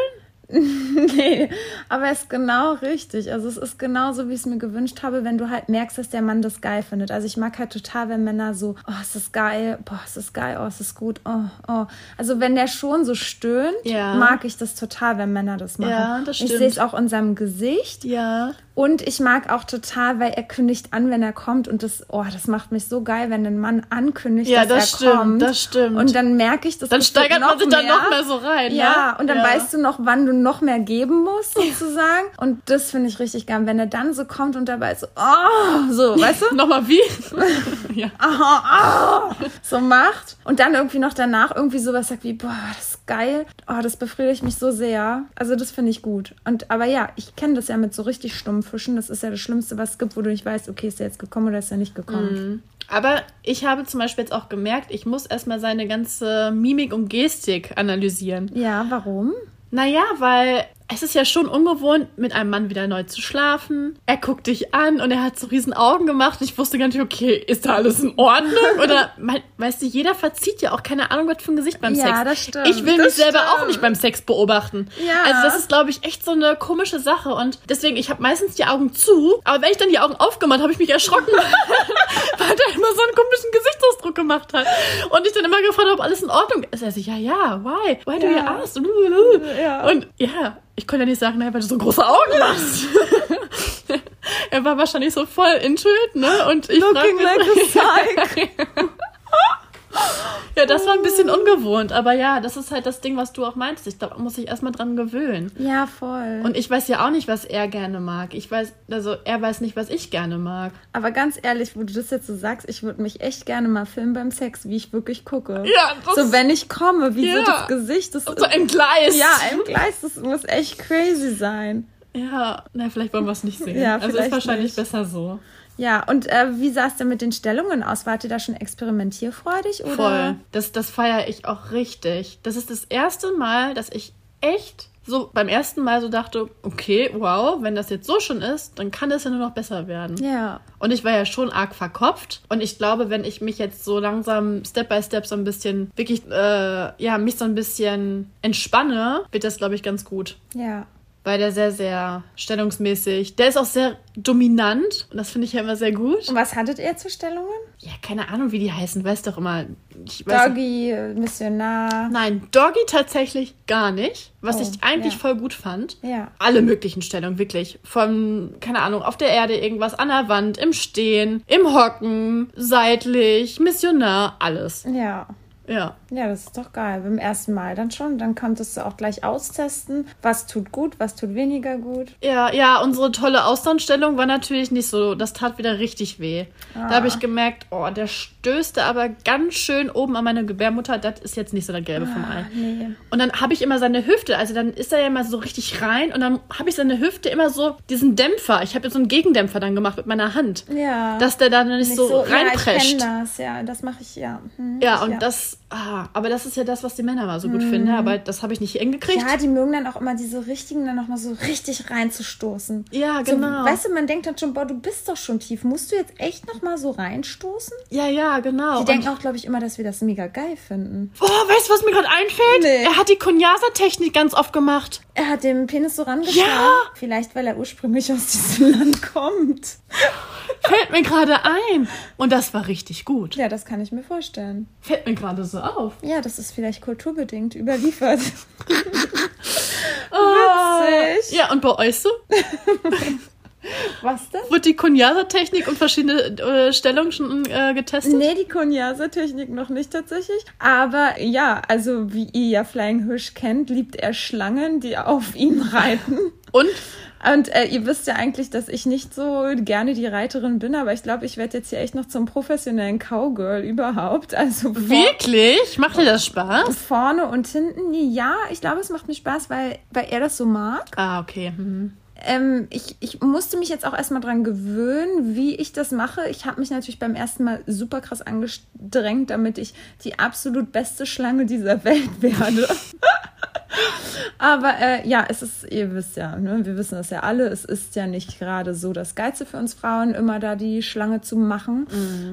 nee, aber es ist genau richtig. Also es ist genau so, wie ich es mir gewünscht habe, wenn du halt merkst, dass der Mann das geil findet. Also ich mag halt total, wenn Männer so, oh, es ist geil, boah, es ist geil, oh, es ist gut, oh, oh. Also wenn der schon so stöhnt, Ja. mag ich das total, wenn Männer das machen. Ja, das Ich stimmt. sehe es auch in seinem Gesicht. Ja. Und ich mag auch total, weil er kündigt an, wenn er kommt. Und das, oh, das macht mich so geil, wenn ein Mann ankündigt, Ja, dass das er stimmt, kommt. das stimmt. Und dann merke ich, dass Dann das wird steigert man sich dann noch mehr so rein, ne? Ja, und dann Ja. weißt du noch, wann du noch mehr geben musst, sozusagen. Und das finde ich richtig geil. Wenn er dann so kommt und dabei so, oh, so, weißt du? Nochmal wie? ja. so macht und dann irgendwie noch danach irgendwie sowas sagt wie, boah, das ist geil, oh, das befriedigt mich so sehr. Also das finde ich gut. Und aber ja, ich kenne das ja mit so richtig stummen Fischen. Das ist ja das Schlimmste, was es gibt, wo du nicht weißt, okay, ist er jetzt gekommen oder ist er nicht gekommen. Aber ich habe zum Beispiel jetzt auch gemerkt, ich muss erstmal seine ganze Mimik und Gestik analysieren. Ja, warum? Naja, weil es ist ja schon ungewohnt, mit einem Mann wieder neu zu schlafen. Er guckt dich an und er hat so riesen Augen gemacht. Ich wusste gar nicht, okay, ist da alles in Ordnung? Oder, mein, weißt du, jeder verzieht ja auch keine Ahnung, was für ein Gesicht beim Ja, Sex. das stimmt, Ich will das mich selber stimmt. auch nicht beim Sex beobachten. Ja. Also das ist, glaube ich, echt so eine komische Sache. Und deswegen, ich habe meistens die Augen zu. Aber wenn ich dann die Augen aufgemacht habe, habe ich mich erschrocken, weil er immer so einen komischen Gesichtsausdruck gemacht hat. Und ich dann immer gefragt habe, ob alles in Ordnung ist. Er so, ja, ja, why? Why do you Ja. ask? Ja. Und ja, ich konnte ja nicht sagen, naja, weil du so große Augen machst. er war wahrscheinlich so voll into it, ne? Und ich Looking like a psych. Ja, das war ein bisschen ungewohnt. Aber ja, das ist halt das Ding, was du auch meinst. Ich glaube, da muss ich erstmal dran gewöhnen. Ja, voll. Und ich weiß ja auch nicht, was er gerne mag. Ich weiß, also er weiß nicht, was ich gerne mag. Aber ganz ehrlich, wo du das jetzt so sagst, ich würde mich echt gerne mal filmen beim Sex, wie ich wirklich gucke. Ja, das- So, wenn ich komme, wie so Ja. das Gesicht, das So ein Gleis. Ja, im Gleis, das muss echt crazy sein. Ja, na, vielleicht wollen wir es nicht sehen. Ja, also ist vielleicht wahrscheinlich nicht. besser so. Ja, und äh, wie sah es denn mit den Stellungen aus? Wart ihr da schon experimentierfreudig? Oder? Voll. Das, das feiere ich auch richtig. Das ist das erste Mal, dass ich echt so beim ersten Mal so dachte, okay, wow, wenn das jetzt so schon ist, dann kann das ja nur noch besser werden. Ja. Und ich war ja schon arg verkopft. Und ich glaube, wenn ich mich jetzt so langsam Step by Step so ein bisschen, wirklich, äh, ja, mich so ein bisschen entspanne, wird das, glaube ich, ganz gut. Ja. Weil der sehr, sehr stellungsmäßig, der ist auch sehr dominant. Und das finde ich ja immer sehr gut. Und was hattet ihr zu Stellungen? Ja, keine Ahnung, wie die heißen, weißt doch immer. Weiß nicht. Doggy, äh, Missionar. Nein, Doggy tatsächlich gar nicht. Was Oh, ich eigentlich ja. voll gut fand. Ja. Alle möglichen Stellungen, wirklich. Von, keine Ahnung, auf der Erde irgendwas, an der Wand, im Stehen, im Hocken, seitlich, Missionar, alles. Ja. Ja. Ja, das ist doch geil. Beim ersten Mal dann schon. Dann konntest du auch gleich austesten, was tut gut, was tut weniger gut. Ja, ja, unsere tolle Austernstellung war natürlich nicht so, das tat wieder richtig weh. Da habe ich gemerkt, oh, der stößte aber ganz schön oben an meine Gebärmutter. Das ist jetzt nicht so der Gelbe vom Ei. Nee. Und dann habe ich immer seine Hüfte, also dann ist er ja immer so richtig rein und dann habe ich seine Hüfte immer so, diesen Dämpfer. Ich habe jetzt so einen Gegendämpfer dann gemacht mit meiner Hand. Ja. Dass der da nicht, Nicht so, Ja, ich reinprescht. kenne das, ja. Das mache ich, ja. Hm, Ja, ich, und das, ah, aber das ist ja das, was die Männer mal so gut finden, aber das habe ich nicht hingekriegt. Ja, die mögen dann auch immer diese richtigen dann nochmal so richtig reinzustoßen. Ja, So, genau. weißt du, man denkt dann schon, boah, du bist doch schon tief. Musst du jetzt echt nochmal so reinstoßen? ja, ja, genau. Die Und- denken auch, glaube ich, immer, dass wir das mega geil finden. Oh, weißt du, was mir gerade einfällt? Nee. Er hat die Kunyasa-Technik ganz oft gemacht. Er hat den Penis so rangeschlagen. Ja. Vielleicht, weil er ursprünglich aus diesem Land kommt. Fällt mir gerade ein. Und das war richtig gut. Ja, das kann ich mir vorstellen. Fällt mir gerade so auf. Ja, das ist vielleicht kulturbedingt überliefert. Witzig. Witzig. Ja, und bei euch so? Was denn? Wird die Kunyasa-Technik und verschiedene äh, Stellungen schon äh, getestet? Nee, die Konyase-Technik noch nicht tatsächlich. Aber ja, also wie ihr ja Flying Hirsch kennt, liebt er Schlangen, die auf ihm reiten. Und? Und äh, ihr wisst ja eigentlich, dass ich nicht so gerne die Reiterin bin, aber ich glaube, ich werde jetzt hier echt noch zum professionellen Cowgirl überhaupt. Also Wirklich? Macht dir das Spaß? vorne und hinten. Ja, ich glaube, es macht mir Spaß, weil, weil er das so mag. Ah, okay. Mhm. Ähm, ich, ich musste mich jetzt auch erstmal dran gewöhnen, wie ich das mache. Ich habe mich natürlich beim ersten Mal super krass angestrengt, damit ich die absolut beste Schlange dieser Welt werde. Aber äh, ja, es ist, ihr wisst ja, ne, wir wissen das ja alle, es ist ja nicht gerade so das Geilste für uns Frauen, immer da die Schlange zu machen.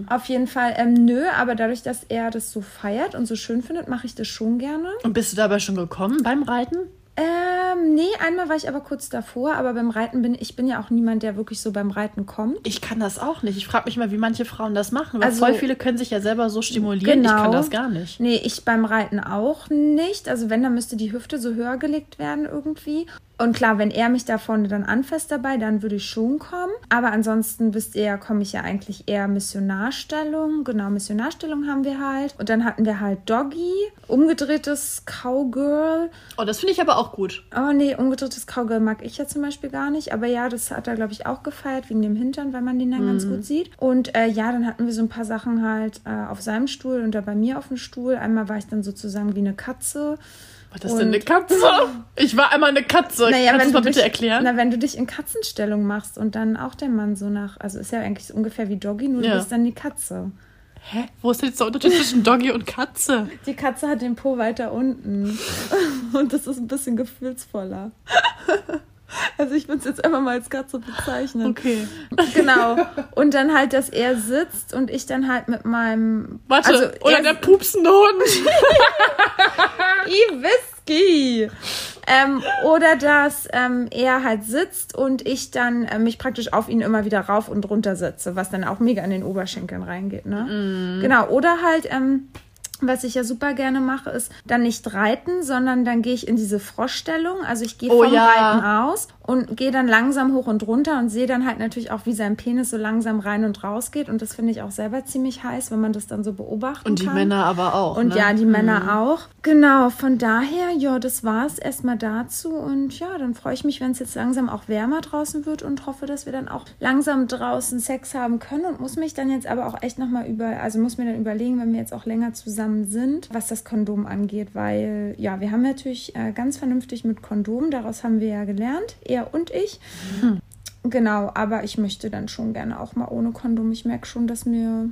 Auf jeden Fall, ähm, nö, aber dadurch, dass er das so feiert und so schön findet, mache ich das schon gerne. Und bist du dabei schon gekommen beim Reiten? Ähm, nee, einmal war ich aber kurz davor, aber beim Reiten bin ich bin ja auch niemand, der wirklich so beim Reiten kommt. Ich kann das auch nicht. Ich frage mich mal, wie manche Frauen das machen. Weil Also- voll viele können sich ja selber so stimulieren. Ich kann das gar nicht. Nee, ich beim Reiten auch nicht. Also wenn, dann müsste die Hüfte so höher gelegt werden irgendwie. Und klar, wenn er mich da vorne dann anfasst dabei, dann würde ich schon kommen. Aber ansonsten wisst ihr komme ich ja eigentlich eher Missionarstellung. Genau, Missionarstellung haben wir halt. Und dann hatten wir halt Doggy, umgedrehtes Cowgirl. Oh, das finde ich aber auch gut. Oh nee, umgedrehtes Cowgirl mag ich ja zum Beispiel gar nicht. Aber ja, das hat er, glaube ich, auch gefeiert, wegen dem Hintern, weil man den dann ganz gut sieht. Und äh, ja, dann hatten wir so ein paar Sachen halt äh, auf seinem Stuhl und da bei mir auf dem Stuhl. Einmal war ich dann sozusagen wie eine Katze. Was ist Und- denn eine Katze? Ich war einmal eine Katze. Kannst du das mal bitte dich, erklären? Na, wenn du dich in Katzenstellung machst und dann auch der Mann so nach, also ist ja eigentlich so ungefähr wie Doggy, nur Ja. du bist dann die Katze. Hä? Wo ist denn jetzt der Unterschied zwischen Doggy und Katze? Die Katze hat den Po weiter unten und das ist ein bisschen gefühlsvoller. Also ich würde es jetzt einfach mal als Katze bezeichnen. Okay. Genau. Und dann halt, dass er sitzt und ich dann halt mit meinem. Warte, also oder er, der pupsende Hund. I Whisky. Ähm, oder dass ähm, er halt sitzt und ich dann äh, mich praktisch auf ihn immer wieder rauf und runter setze, was dann auch mega in den Oberschenkeln reingeht, ne? Mhm. Genau. Oder halt, ähm, was ich ja super gerne mache, ist dann nicht reiten, sondern dann gehe ich in diese Froschstellung. Also ich gehe Oh vom ja. Reiten aus und gehe dann langsam hoch und runter und sehe dann halt natürlich auch, wie sein Penis so langsam rein und raus geht. Und das finde ich auch selber ziemlich heiß, wenn man das dann so beobachten Und die kann. Männer aber auch. Und ne? ja, die Männer auch. Genau, von daher, ja, das war es erstmal dazu. Und ja, dann freue ich mich, wenn es jetzt langsam auch wärmer draußen wird und hoffe, dass wir dann auch langsam draußen Sex haben können und muss mich dann jetzt aber auch echt nochmal über, also muss mir dann überlegen, wenn wir jetzt auch länger zusammen sind, was das Kondom angeht, weil ja, wir haben natürlich äh, ganz vernünftig mit Kondom, daraus haben wir ja gelernt, er und ich. Genau, aber ich möchte dann schon gerne auch mal ohne Kondom. Ich merke schon, dass mir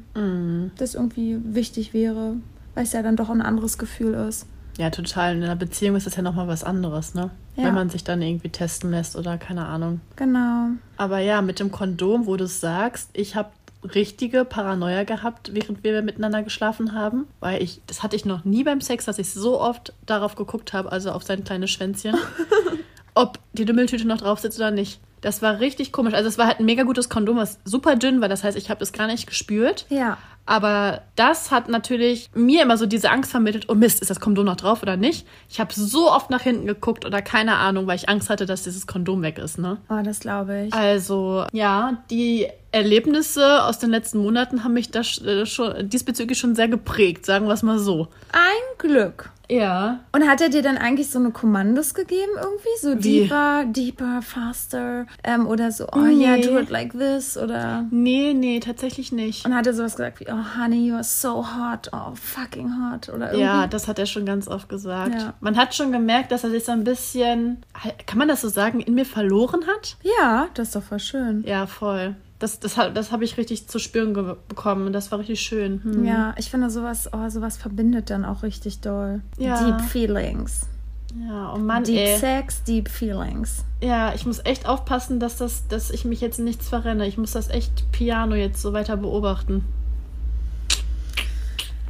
das irgendwie wichtig wäre, weil es ja dann doch ein anderes Gefühl ist. Ja, total. In einer Beziehung ist das ja nochmal was anderes, ne? Ja. Wenn man sich dann irgendwie testen lässt oder keine Ahnung. Genau. Aber ja, mit dem Kondom, wo du es sagst, ich habe richtige Paranoia gehabt, während wir miteinander geschlafen haben, weil ich, das hatte ich noch nie beim Sex, dass ich so oft darauf geguckt habe, also auf sein kleines Schwänzchen, ob die Dümmeltüte noch drauf sitzt oder nicht. Das war richtig komisch. Also es war halt ein mega gutes Kondom, was super dünn war. Das heißt, ich habe das gar nicht gespürt. Ja. Aber das hat natürlich mir immer so diese Angst vermittelt, oh Mist, ist das Kondom noch drauf oder nicht? Ich habe so oft nach hinten geguckt oder keine Ahnung, weil ich Angst hatte, dass dieses Kondom weg ist, ne? Oh, das glaube ich. Also, ja, die Erlebnisse aus den letzten Monaten haben mich das äh, schon, diesbezüglich schon sehr geprägt, sagen wir es mal so. Ein Glück. Ja. Und hat er dir dann eigentlich so eine Kommandos gegeben irgendwie? So Wie? deeper, deeper, faster ähm, oder so, oh Nee. do it like this oder... Nee, nee, tatsächlich nicht. Und hat er sowas gesagt wie, oh honey, you are so hot, oh fucking hot oder irgendwie? Ja, das hat er schon ganz oft gesagt. Ja. Man hat schon gemerkt, dass er sich so ein bisschen, kann man das so sagen, in mir verloren hat? ja, das ist doch voll schön. Ja, voll. Das, das, das habe ich richtig zu spüren bekommen und das war richtig schön. Hm. Ja, ich finde sowas, oh, sowas verbindet dann auch richtig doll. Ja. Deep Feelings. Ja, oh Mann, Deep ey. Sex, Deep Feelings. Ja, ich muss echt aufpassen, dass, das, dass ich mich jetzt in nichts verrenne. Ich muss das echt Piano jetzt so weiter beobachten.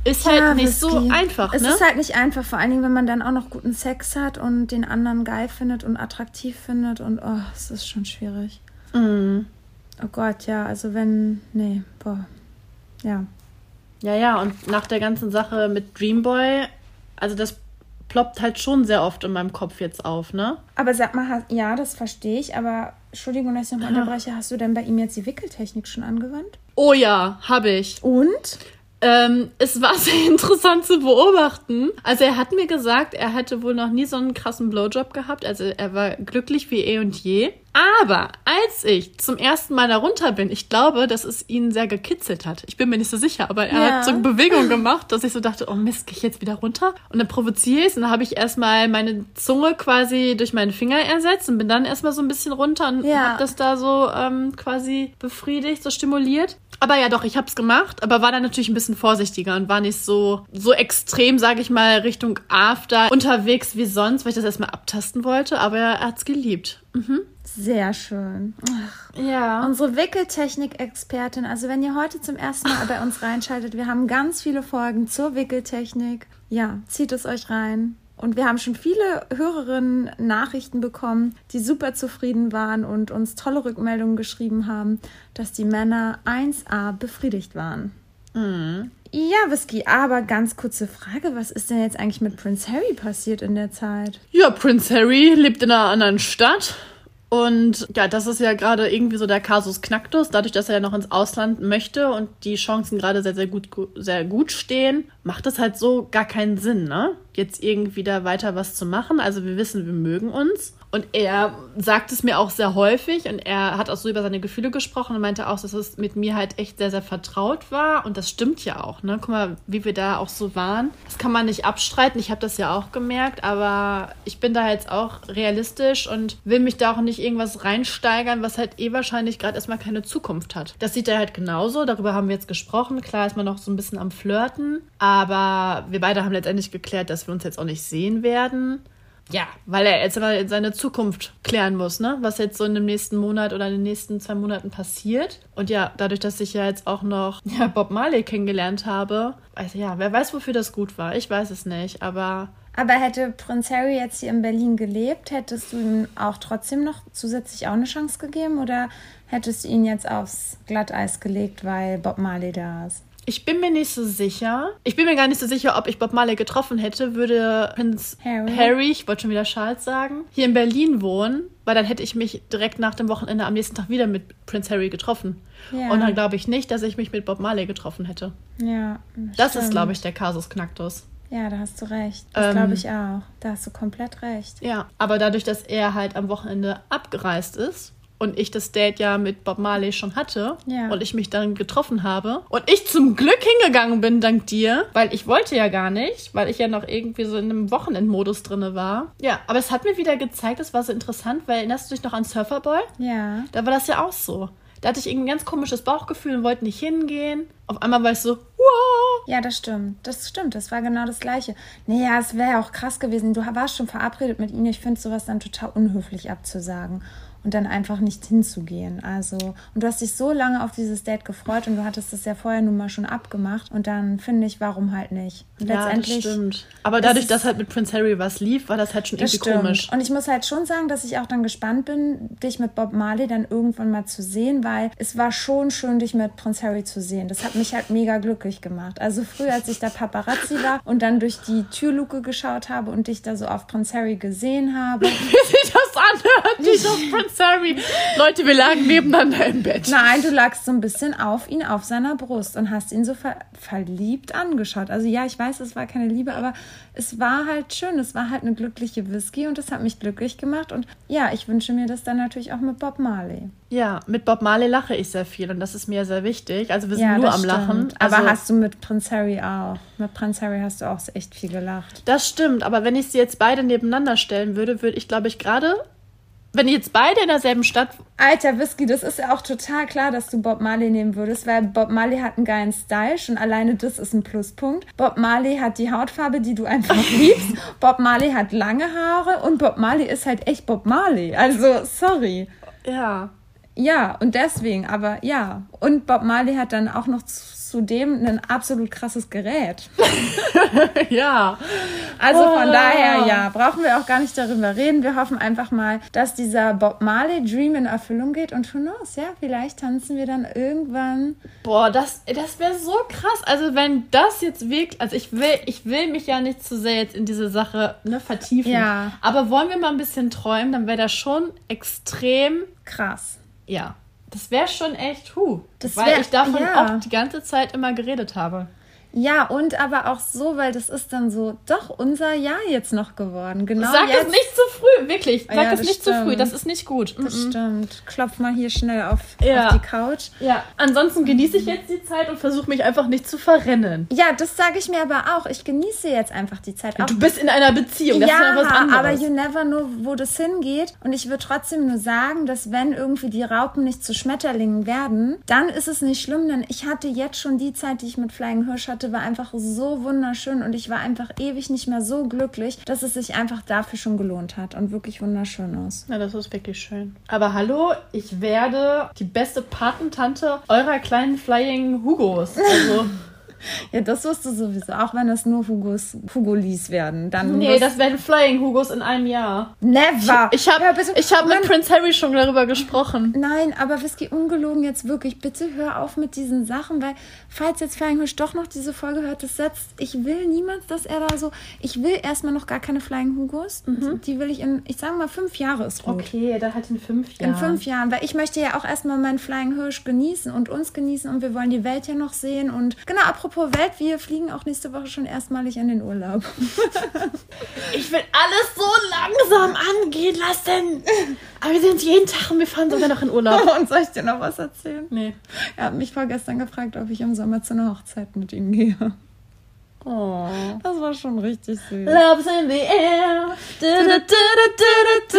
Ist halt Ja, nicht so Whisky. einfach, Es ne? ist halt nicht einfach, vor allen Dingen, wenn man dann auch noch guten Sex hat und den anderen geil findet und attraktiv findet und oh, es ist schon schwierig. Mhm. Oh Gott, ja, also wenn, nee, boah, ja. Ja, ja, und nach der ganzen Sache mit Dreamboy, also das ploppt halt schon sehr oft in meinem Kopf jetzt auf, ne? Aber sag mal, ja, das verstehe ich, aber Entschuldigung, dass ich nochmal unterbreche, hast du denn bei ihm jetzt die Wickeltechnik schon angewandt? Oh ja, habe ich. Und? Ähm, es war sehr interessant zu beobachten. Also er hat mir gesagt, er hätte wohl noch nie so einen krassen Blowjob gehabt. Also er war glücklich wie eh und je. Aber als ich zum ersten Mal da runter bin, ich glaube, dass es ihn sehr gekitzelt hat. Ich bin mir nicht so sicher, aber er Ja. hat so eine Bewegung gemacht, dass ich so dachte, oh Mist, gehe ich jetzt wieder runter? Und dann provoziere ich es und dann habe ich erstmal meine Zunge quasi durch meinen Finger ersetzt und bin dann erstmal so ein bisschen runter und Ja. habe das da so ähm, quasi befriedigt, so stimuliert. Aber ja, doch, ich hab's gemacht, aber war dann natürlich ein bisschen vorsichtiger und war nicht so so extrem, sage ich mal, Richtung After unterwegs wie sonst, weil ich das erstmal abtasten wollte. Aber er hat's geliebt. Sehr schön. Ach, Ja. Unsere Wickeltechnik-Expertin, also wenn ihr heute zum ersten Mal bei uns reinschaltet, wir haben ganz viele Folgen zur Wickeltechnik. Ja, zieht es euch rein. Und wir haben schon viele Hörerinnen Nachrichten bekommen, die super zufrieden waren und uns tolle Rückmeldungen geschrieben haben, dass die Männer 1a befriedigt waren. Ja, Whisky, aber ganz kurze Frage, was ist denn jetzt eigentlich mit Prince Harry passiert in der Zeit? Ja, Prince Harry lebt in einer anderen Stadt. Und ja, das ist ja gerade irgendwie so der Kasus Knacktus, dadurch, dass er ja noch ins Ausland möchte und die Chancen gerade sehr, sehr gut, sehr gut stehen, macht es halt so gar keinen Sinn, ne? Jetzt irgendwie da weiter was zu machen. Also wir wissen, wir mögen uns. Und er sagt es mir auch sehr häufig und er hat auch so über seine Gefühle gesprochen und meinte auch, dass es mit mir halt echt sehr, sehr vertraut war. Und das stimmt ja auch, ne? Guck mal, wie wir da auch so waren. Das kann man nicht abstreiten. Ich habe das ja auch gemerkt, aber ich bin da jetzt auch realistisch und will mich da auch nicht irgendwas reinsteigern, was halt eh wahrscheinlich gerade erstmal keine Zukunft hat. Das sieht er halt genauso. Darüber haben wir jetzt gesprochen. Klar ist man noch so ein bisschen am Flirten, aber wir beide haben letztendlich geklärt, dass wir uns jetzt auch nicht sehen werden. Ja, weil er jetzt mal seine Zukunft klären muss, ne? Was jetzt so in dem nächsten Monat oder in den nächsten zwei Monaten passiert. Und ja, dadurch, dass ich ja jetzt auch noch ja, Bob Marley kennengelernt habe, also ja, wer weiß, wofür das gut war. Ich weiß es nicht, aber Aber hätte Prinz Harry jetzt hier in Berlin gelebt, hättest du ihm auch trotzdem noch zusätzlich auch eine Chance gegeben oder hättest du ihn jetzt aufs Glatteis gelegt, weil Bob Marley da ist? Ich bin mir nicht so sicher. Ich bin mir gar nicht so sicher, ob ich Bob Marley getroffen hätte, würde Prinz Harry. Harry, ich wollte schon wieder Charles sagen, hier in Berlin wohnen, weil dann hätte ich mich direkt nach dem Wochenende am nächsten Tag wieder mit Prinz Harry getroffen. Ja. Und dann glaube ich nicht, dass ich mich mit Bob Marley getroffen hätte. Ja. Das stimmt. ist, glaube ich, der Kasus Knacktus. Ja, da hast du recht. Das Ähm, glaube ich auch. Da hast du komplett recht. Ja, aber dadurch, dass er halt am Wochenende abgereist ist und ich das Date ja mit Bob Marley schon hatte Ja. und ich mich dann getroffen habe und ich zum Glück hingegangen bin dank dir, weil ich wollte ja gar nicht, weil ich ja noch irgendwie so in einem Wochenendmodus drinne war. Ja, aber es hat mir wieder gezeigt, es war so interessant, weil erinnerst du dich noch an Surferboy? Ja. Da war das ja auch so. Da hatte ich irgendwie ein ganz komisches Bauchgefühl und wollte nicht hingehen. Auf einmal war ich so, wow. Ja, das stimmt. Das stimmt. Das war genau das Gleiche. Naja, es wäre ja auch krass gewesen. Du warst schon verabredet mit ihm. Ich finde sowas dann total unhöflich abzusagen. Und dann einfach nicht hinzugehen. Also, und du hast dich so lange auf dieses Date gefreut und du hattest es ja vorher nun mal schon abgemacht. Und dann finde ich, warum halt nicht? Letztendlich. Ja, das stimmt. Aber dadurch, dass halt mit Prince Harry was lief, war das halt schon irgendwie stimmt. komisch. Und ich muss halt schon sagen, dass ich auch dann gespannt bin, dich mit Bob Marley dann irgendwann mal zu sehen, weil es war schon schön, dich mit Prince Harry zu sehen. Das hat mich halt mega glücklich gemacht. Also früher, als ich da Paparazzi war und dann durch die Türluke geschaut habe und dich da so auf Prince Harry gesehen habe. Wie das anhört, dich auf Prince Harry. Leute, wir lagen nebeneinander im Bett. Nein, du lagst so ein bisschen auf ihn, auf seiner Brust und hast ihn so ver verliebt angeschaut. Also ja, ich weiß, es war keine Liebe, aber es war halt schön. Es war halt eine glückliche Whisky und es hat mich glücklich gemacht. Und ja, ich wünsche mir das dann natürlich auch mit Bob Marley. Ja, mit Bob Marley lache ich sehr viel und das ist mir sehr wichtig. Also wir sind ja, nur am stimmt. Lachen. Also, aber hast du mit Prince Harry auch. Mit Prince Harry hast du auch echt viel gelacht. Das stimmt, aber wenn ich sie jetzt beide nebeneinander stellen würde, würde ich, glaube ich, gerade wenn jetzt beide in derselben Stadt. Alter Whisky, das ist ja auch total klar, dass du Bob Marley nehmen würdest, weil Bob Marley hat einen geilen Style, schon alleine das ist ein Pluspunkt. Bob Marley hat die Hautfarbe, die du einfach liebst. Bob Marley hat lange Haare und Bob Marley ist halt echt Bob Marley. Also, sorry. Ja. Ja, und deswegen, aber ja. Und Bob Marley hat dann auch noch zudem ein absolut krasses Gerät. ja. Also von oh. daher, ja, brauchen wir auch gar nicht darüber reden. Wir hoffen einfach mal, dass dieser Bob Marley Dream in Erfüllung geht und who knows, ja, vielleicht tanzen wir dann irgendwann. Boah, das, das wäre so krass. Also wenn das jetzt wirklich, also ich will, ich will mich ja nicht zu sehr jetzt in diese Sache ne, vertiefen. Ja. Aber wollen wir mal ein bisschen träumen, dann wäre das schon extrem krass. Ja. Das wäre schon echt, huh. Das weil wär, ich davon ja. auch die ganze Zeit immer geredet habe. Ja, und aber auch so, weil das ist dann so doch unser Jahr jetzt noch geworden. Genau. Sag jetzt. das nicht zu früh, wirklich. Sag ja, das, nicht stimmt. zu früh, das ist nicht gut. Das mhm. stimmt. Klopf mal hier schnell auf, ja. auf, die Couch. Ja, ansonsten genieße ich jetzt die Zeit und versuche mich einfach nicht zu verrennen. Ja, das sage ich mir aber auch. Ich genieße jetzt einfach die Zeit. Auch. Du bist in einer Beziehung, das ja, ist ja was anderes. aber you never know, wo das hingeht. Und ich würde trotzdem nur sagen, dass wenn irgendwie die Raupen nicht zu Schmetterlingen werden, dann ist es nicht schlimm, denn ich hatte jetzt schon die Zeit, die ich mit Flying Hirsch hatte, war einfach so wunderschön und ich war einfach ewig nicht mehr so glücklich, dass es sich einfach dafür schon gelohnt hat und wirklich wunderschön ist. Ja, das ist wirklich schön. Aber hallo, ich werde die beste Patentante eurer kleinen Flying Hugos. Also Ja, das wirst du sowieso, auch wenn es nur Hugos, Hugolis werden. Dann nee, das werden Flying Hugos in einem Jahr. Never! Ich, ich habe ja, hab mit Prince Harry schon darüber gesprochen. Nein, aber Whisky, ungelogen jetzt wirklich, bitte hör auf mit diesen Sachen, weil falls jetzt Flying Hush doch noch diese Folge hört, das setzt, ich will niemals, dass er da so, ich will erstmal noch gar keine Flying Hugos. Mhm. Die will ich in, ich sage mal, fünf Jahre ist gut. Okay, dann halt in fünf Jahren. In fünf Jahren, weil ich möchte ja auch erstmal meinen Flying Hirsch genießen und uns genießen und wir wollen die Welt ja noch sehen und genau, apropos apropos Welt, wir fliegen auch nächste Woche schon erstmalig in den Urlaub. ich will alles so langsam angehen lassen. Aber wir sind jeden Tag und wir fahren sogar noch in Urlaub. und soll ich dir noch was erzählen? Nee. Er hat mich vorgestern gefragt, ob ich im Sommer zu einer Hochzeit mit ihm gehe. Oh. Das war schon richtig süß. Love's in the air. Du, du, du,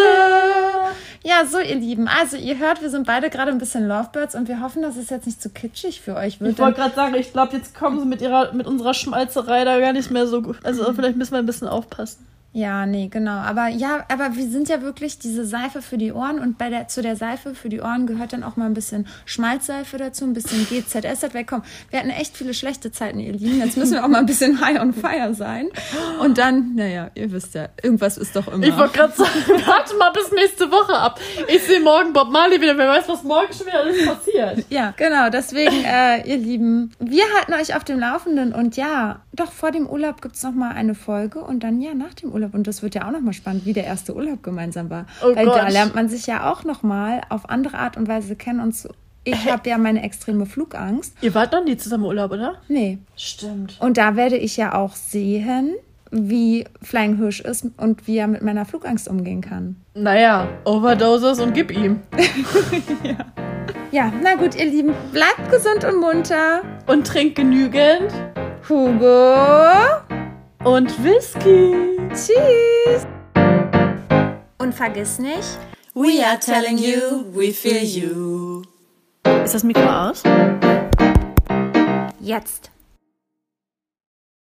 ja, so ihr Lieben. Also ihr hört, wir sind beide gerade ein bisschen Lovebirds und wir hoffen, dass es jetzt nicht zu kitschig für euch wird. Ich wollte gerade sagen, ich glaube, jetzt kommen sie mit ihrer mit unserer Schmalzerei da gar nicht mehr so gut. Also vielleicht müssen wir ein bisschen aufpassen. Ja, nee, genau. Aber ja, aber wir sind ja wirklich diese Seife für die Ohren und bei der, zu der Seife für die Ohren gehört dann auch mal ein bisschen Schmalzseife dazu, ein bisschen GZS wegkommen. Wir hatten echt viele schlechte Zeiten, ihr Lieben. Jetzt müssen wir auch mal ein bisschen high on fire sein. Und dann, naja, ihr wisst ja, irgendwas ist doch immer. Ich wollte gerade sagen, warte mal bis nächste Woche ab. Ich sehe morgen Bob Marley wieder. Wer weiß, was morgen schon wieder alles passiert. Ja, genau. Deswegen, äh, ihr Lieben, wir halten euch auf dem Laufenden und ja, doch vor dem Urlaub gibt's noch mal eine Folge und dann ja nach dem Urlaub. Und das wird ja auch nochmal spannend, wie der erste Urlaub gemeinsam war. Oh Weil Gott. da lernt man sich ja auch nochmal auf andere Art und Weise kennen und so. Ich habe ja meine extreme Flugangst. Ihr wart noch nie zusammen im Urlaub, oder? Nee. Stimmt. Und da werde ich ja auch sehen, wie Flying Hirsch ist und wie er mit meiner Flugangst umgehen kann. Naja, Overdoses und gib ihm. ja. Ja, na gut, ihr Lieben, bleibt gesund und munter. Und trinkt genügend. Hugo und Whisky. Tschüss. Und vergiss nicht, we are telling you, we feel you. Ist das Mikro aus? Jetzt.